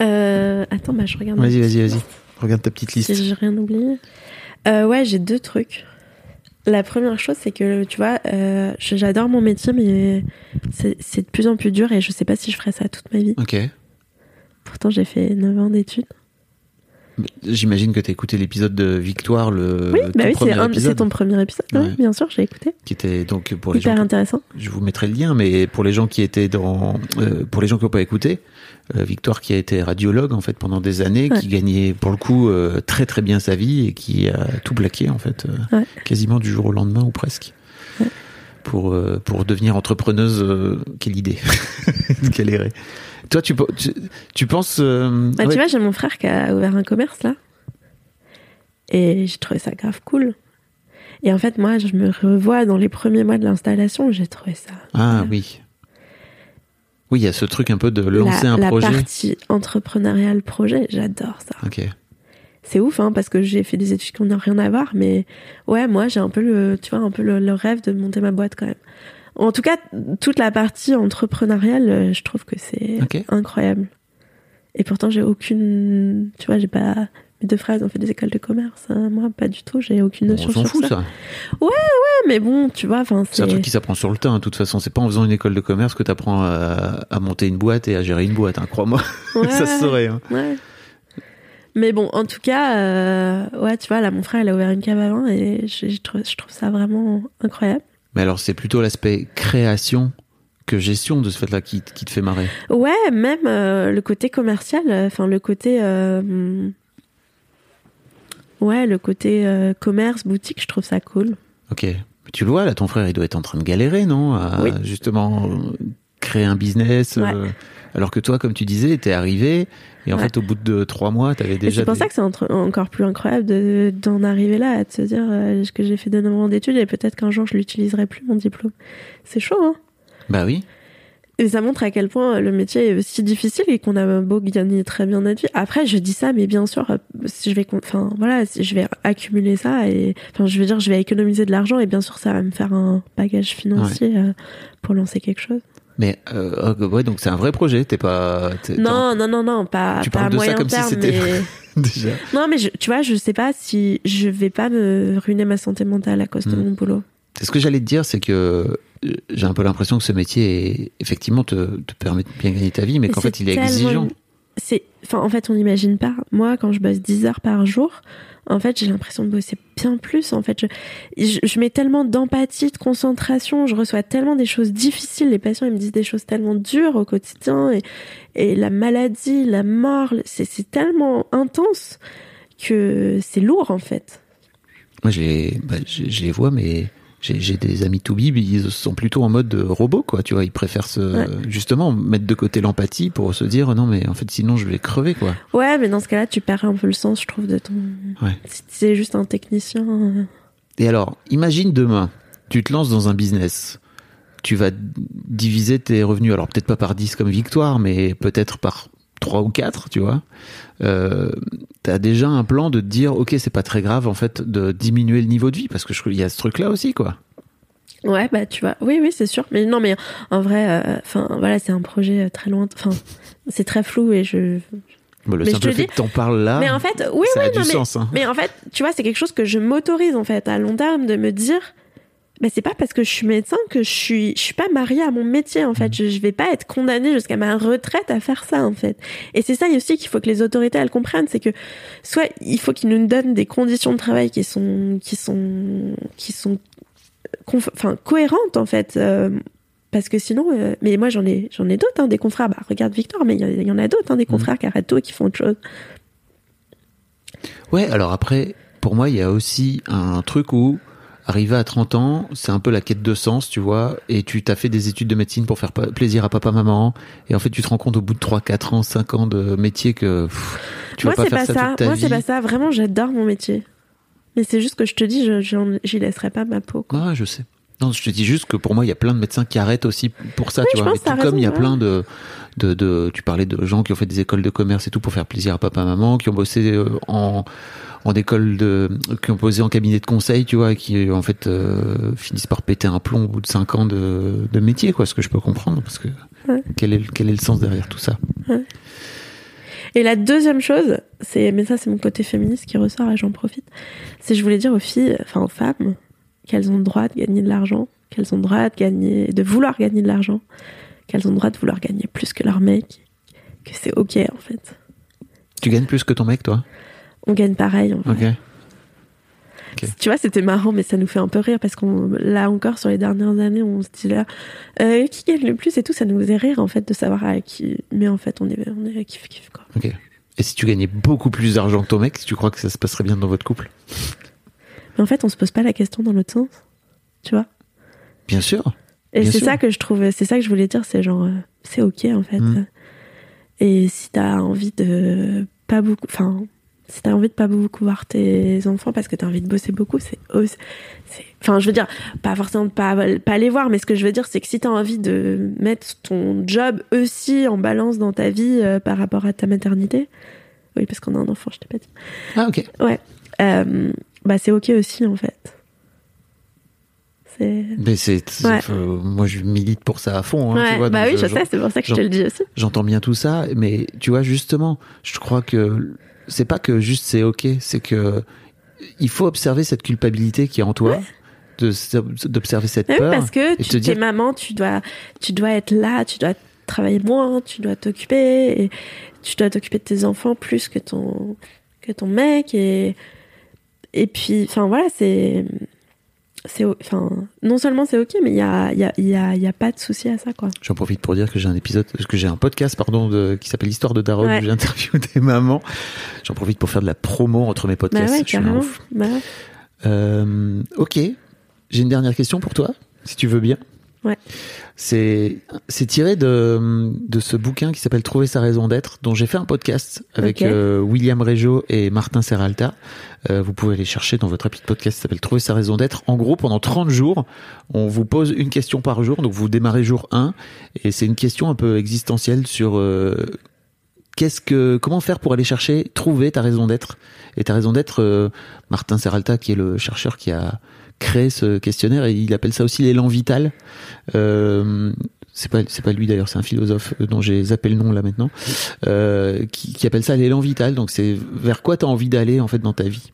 Euh, attends, bah, je regarde. Vas-y, vas-y, vas-y. Regarde ta petite liste. Si j'ai rien oublié. Euh, ouais, j'ai deux trucs. La première chose, c'est que, tu vois, euh, j'adore mon métier, mais c'est c'est de plus en plus dur et je sais pas si je ferai ça toute ma vie. Ok. Pourtant, j'ai fait 9 ans d'études. J'imagine que t'as écouté l'épisode de Victoire, le oui, bah oui, c'est ton premier épisode, ouais, Ouais. bien sûr, j'ai écouté. qui était donc pour les Hyper gens. intéressant. Je vous mettrai le lien, mais pour les gens qui étaient dans, euh, pour les gens qui n'ont pas écouté, euh, Victoire qui a été radiologue en fait pendant des années, Ouais. qui gagnait pour le coup euh, très très bien sa vie et qui a tout plaqué en fait, quasiment du jour au lendemain ou presque, pour pour devenir entrepreneuse. euh, quelle idée, quelle erreur. Toi, tu, tu, tu penses euh, Bah, ouais, Tu vois, j'ai mon frère qui a ouvert un commerce là. Et j'ai trouvé ça grave cool. Et en fait, moi, je me revois dans les premiers mois de l'installation, j'ai trouvé ça. Ah oui. Oui, il y a ce truc un peu de lancer la, un la projet. partie entrepreneuriale projet, j'adore ça. Ok. C'est ouf, hein, parce que j'ai fait des études qui n'ont rien à voir, mais ouais, moi, j'ai un peu le, tu vois, un peu le, le rêve de monter ma boîte quand même. En tout cas, toute la partie entrepreneuriale, euh, je trouve que c'est incroyable. Et pourtant, j'ai aucune, tu vois, j'ai pas, mes deux frères ils ont fait des écoles de commerce. hein. Moi, pas du tout, j'ai aucune Bon, notion on s'en sur fout ça. ça. Ouais, mais bon, tu vois, C'est un truc qui s'apprend sur le tas, hein, de toute façon. C'est pas en faisant une école de commerce que tu apprends à, à monter une boîte et à gérer une boîte, hein, crois-moi. Ouais, ça se saurait. Ouais. Mais bon, en tout cas, euh, ouais, tu vois, là, mon frère, il a ouvert une cave à vin et je, je trouve, je trouve ça vraiment incroyable. Mais alors, c'est plutôt l'aspect création que gestion de ce fait-là qui, qui te fait marrer. Ouais, même euh, le côté commercial, euh, enfin le côté, euh, ouais, le côté euh, commerce, boutique, je trouve ça cool. Ok. Mais tu le vois, là, ton frère, il doit être en train de galérer, non? À Oui. justement créer un business. Ouais. Euh, alors que toi, comme tu disais, t'es arrivé et en Ouais. fait, au bout de trois mois, t'avais déjà. c'est pour des- ça que c'est encore plus incroyable de- d'en arriver là, à te se dire euh, que j'ai fait de nombreux ans d'études et peut-être qu'un jour je l'utiliserai plus mon diplôme. C'est chaud, hein Bah oui. Et ça montre à quel point le métier est si difficile et qu'on a beau gagner très bien notre vie. Après, je dis ça, mais bien sûr, euh, si je vais, enfin voilà, si je vais accumuler ça et, enfin, je veux dire, je vais économiser de l'argent et bien sûr, ça va me faire un bagage financier euh, pour lancer quelque chose. Mais euh, ouais, donc c'est un vrai projet. T'es pas. t'es- Non, non, non, non, pas, Tu pas parles à de ça moyen comme si terme, c'était- mais t'es- déjà. non, mais je- tu vois, je sais pas si je vais pas me ruiner ma santé mentale à cause de Mm. mon boulot. C'est ce que j'allais te dire, c'est que euh, j'ai un peu l'impression que ce métier est, effectivement te, te permet de bien gagner ta vie, mais qu'en fait il est exigeant. C'est, enfin, en fait, on n'imagine pas. Moi, quand je bosse 10 heures par jour, en fait, j'ai l'impression de bosser bien plus. En fait, je, mets tellement d'empathie, de concentration, je reçois tellement des choses difficiles. Les patients, ils me disent des choses tellement dures au quotidien et, la maladie, la mort, c'est, tellement intense que c'est lourd, en fait. Moi bah, je les vois, mais j'ai des amis to bib, ils sont plutôt en mode euh, robot, quoi. Tu vois, ils préfèrent se, Ouais. justement mettre de côté l'empathie pour se dire non, mais en fait sinon je vais crever, quoi. Ouais, mais dans ce cas-là, tu perds un peu le sens, je trouve, de ton. Ouais. Si c'est juste un technicien. euh, Et alors, imagine demain, tu te lances dans un business. Tu vas diviser tes revenus, alors peut-être pas par 10 comme victoire, mais peut-être par 3 ou 4, tu vois. Euh, T'as déjà un plan de te dire, ok, c'est pas très grave en fait de diminuer le niveau de vie, parce que qu'il y a ce truc-là aussi, quoi. Ouais, bah tu vois, oui, oui, c'est sûr. Mais non, mais en vrai, euh, enfin voilà, c'est un projet euh, très loin. Enfin, c'est très flou et je. Bon, le Mais je te fait dis- que t'en parles là, mais en fait, oui, ça oui, a du non, mais, sens. Hein. mais en fait, tu vois, c'est quelque chose que je m'autorise en fait à long terme de me dire. Bah, c'est pas parce que je suis médecin que je suis, je suis pas mariée à mon métier, en fait. Mm. Je, je vais pas être condamnée jusqu'à ma retraite à faire ça, en fait. Et c'est ça aussi qu'il faut que les autorités, elles comprennent, c'est que soit il faut qu'ils nous donnent des conditions de travail qui sont, qui sont, qui sont, enfin, cohérentes, en fait. euh, parce que sinon, euh, mais moi j'en ai, j'en ai d'autres, hein, des confrères. Bah, regarde Victor, mais il y, en a d'autres, hein, des confrères qui arrêtent tout et qui font autre chose. Ouais, alors après, pour moi, il y a aussi un truc où, arrivé à 30 ans, c'est un peu la quête de sens, tu vois, et tu t'as fait des études de médecine pour faire plaisir à papa, maman, et en fait, tu te rends compte au bout de 3, 4 ans, 5 ans de métier que pff, tu moi, vas pas c'est faire pas ça, ça. toute ta Moi, c'est pas ça. Vraiment, j'adore mon métier. Mais c'est juste que je te dis, j'y laisserai pas ma peau. Quoi. Ouais, je sais. Non, je te dis juste que pour moi, il y a plein de médecins qui arrêtent aussi pour ça, Oui, tu vois. Mais tout comme il y a plein de, de, de, tu parlais de gens qui ont fait des écoles de commerce et tout pour faire plaisir à papa, maman, qui ont bossé euh, en, en école de, qui ont posé en cabinet de conseil, tu vois, et qui en fait euh, finissent par péter un plomb au bout de 5 ans de, de métier, quoi, ce que je peux comprendre, parce que Ouais. quel, est, le- quel est le sens derrière tout ça Et la deuxième chose, c'est, mais ça, c'est mon côté féministe qui ressort et j'en profite. C'est, je voulais dire aux filles, enfin aux femmes, qu'elles ont le droit de gagner de l'argent, qu'elles ont le droit de gagner, de vouloir gagner de l'argent, qu'elles ont le droit de vouloir gagner plus que leur mec, que c'est ok en fait. Tu gagnes plus que ton mec, toi? On gagne pareil. En vrai. Ok. Ok. Tu vois, c'était marrant, mais ça nous fait un peu rire parce qu'on, là encore, sur les dernières années, on se dit là, euh, qui gagne le plus et tout, ça nous faisait rire en fait de savoir à qui. Mais en fait, on est, on est kiff kiff quoi. Ok. Et si tu gagnais beaucoup plus d'argent que ton mec, tu crois que ça se passerait bien dans votre couple? Mais en fait, on se pose pas la question dans l'autre sens, tu vois. Bien sûr. Et c'est ça que je trouve, c'est ça que je voulais dire, c'est genre, euh, c'est ok en fait. Mm. Et si t'as envie de pas beaucoup, enfin, si t'as envie de pas beaucoup voir tes enfants parce que t'as envie de bosser beaucoup, c'est, enfin, je veux dire, pas forcément de pas, pas les voir, mais ce que je veux dire, c'est que si t'as envie de mettre ton job aussi en balance dans ta vie euh, par rapport à ta maternité, oui, parce qu'on a un enfant, je t'ai pas dit. Ah, ok. Ouais, euh, bah c'est ok aussi en fait. Mais c'est, Ouais. euh, moi je milite pour ça à fond. hein, Ouais, tu vois, bah oui, je je- sais, c'est pour ça que je te le dis aussi. J'entends bien tout ça, mais tu vois justement, je crois que c'est pas que juste c'est ok, c'est que il faut observer cette culpabilité qui est en toi, d'observer cette oui, peur parce que tu te es dire maman, tu dois, tu dois être là, tu dois travailler moins, tu dois t'occuper, et tu dois t'occuper de tes enfants plus que ton, que ton mec, et, et puis, enfin voilà, c'est, c'est, enfin, non seulement c'est ok, mais il y a, il y a, y a, y a pas de souci à ça, quoi. J'en profite pour dire que j'ai un épisode, que j'ai un podcast, pardon, de, qui s'appelle Histoire de Daron, Ouais. où j'interviewe des mamans. J'en profite pour faire de la promo entre mes Bah podcasts. ouais, je suis un ouf. Bah ouais. Euh, ok, j'ai une dernière question pour toi, si tu veux bien. Ouais. C'est c'est tiré de, de ce bouquin qui s'appelle Trouver sa raison d'être, dont j'ai fait un podcast avec euh, William Régeau et Martin Serralta. Euh, vous pouvez les chercher dans votre appli de podcast qui s'appelle Trouver sa raison d'être. En gros, pendant 30 jours, on vous pose une question par jour. Donc vous démarrez jour 1 et c'est une question un peu existentielle sur euh, qu'est-ce que comment faire pour aller chercher trouver ta raison d'être et ta raison d'être euh, Martin Serralta qui est le chercheur qui a créé ce questionnaire et il appelle ça aussi l'élan vital. Euh, c'est pas c'est pas lui d'ailleurs c'est un philosophe dont j'ai zappé le nom là maintenant euh, qui, qui appelle ça l'élan vital. Donc c'est vers quoi tu as envie d'aller en fait dans ta vie.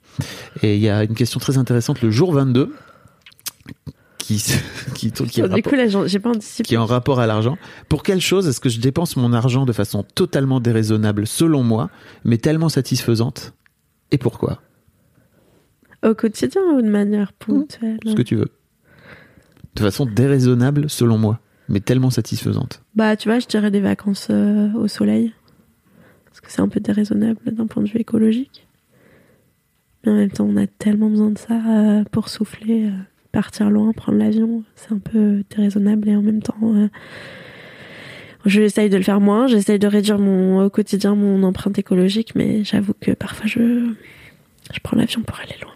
Et il y a une question très intéressante le jour 22 qui qui, qui du rapport- coup, pas qui est en rapport à l'argent. Pour quelle chose est-ce que je dépense mon argent de façon totalement déraisonnable selon moi, mais tellement satisfaisante? Et pourquoi? Au quotidien ou de manière ponctuelle Ce que tu veux. De façon déraisonnable selon moi, mais tellement satisfaisante. Bah, tu vois, je dirais des vacances euh, au soleil. Parce que c'est un peu déraisonnable d'un point de vue écologique. Mais en même temps, on a tellement besoin de ça euh, pour souffler, euh, partir loin, prendre l'avion. C'est un peu déraisonnable et en même temps, euh, j'essaye de le faire moins. J'essaye de réduire mon, au quotidien mon empreinte écologique, mais j'avoue que parfois je, je prends l'avion pour aller loin.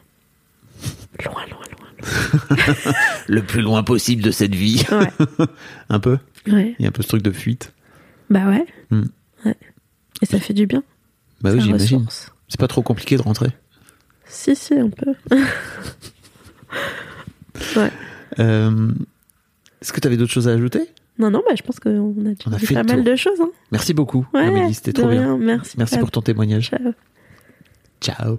Loin, loin, loin. Le plus loin possible de cette vie. Ouais. un peu? Ouais. Il y a un peu ce truc de fuite? Bah ouais. Hmm. ouais. Et ça fait du bien. Bah oui, j'imagine. C'est pas trop compliqué de rentrer? Si, si, un peu. ouais. Euh, Est-ce que tu avais d'autres choses à ajouter? Non, non, bah, je pense qu'on a, On a dit fait pas mal de choses. Hein. Merci beaucoup, Ouais, Amélie, c'était trop rien, bien. Merci. Merci pour ton témoignage. Ciao. Ciao.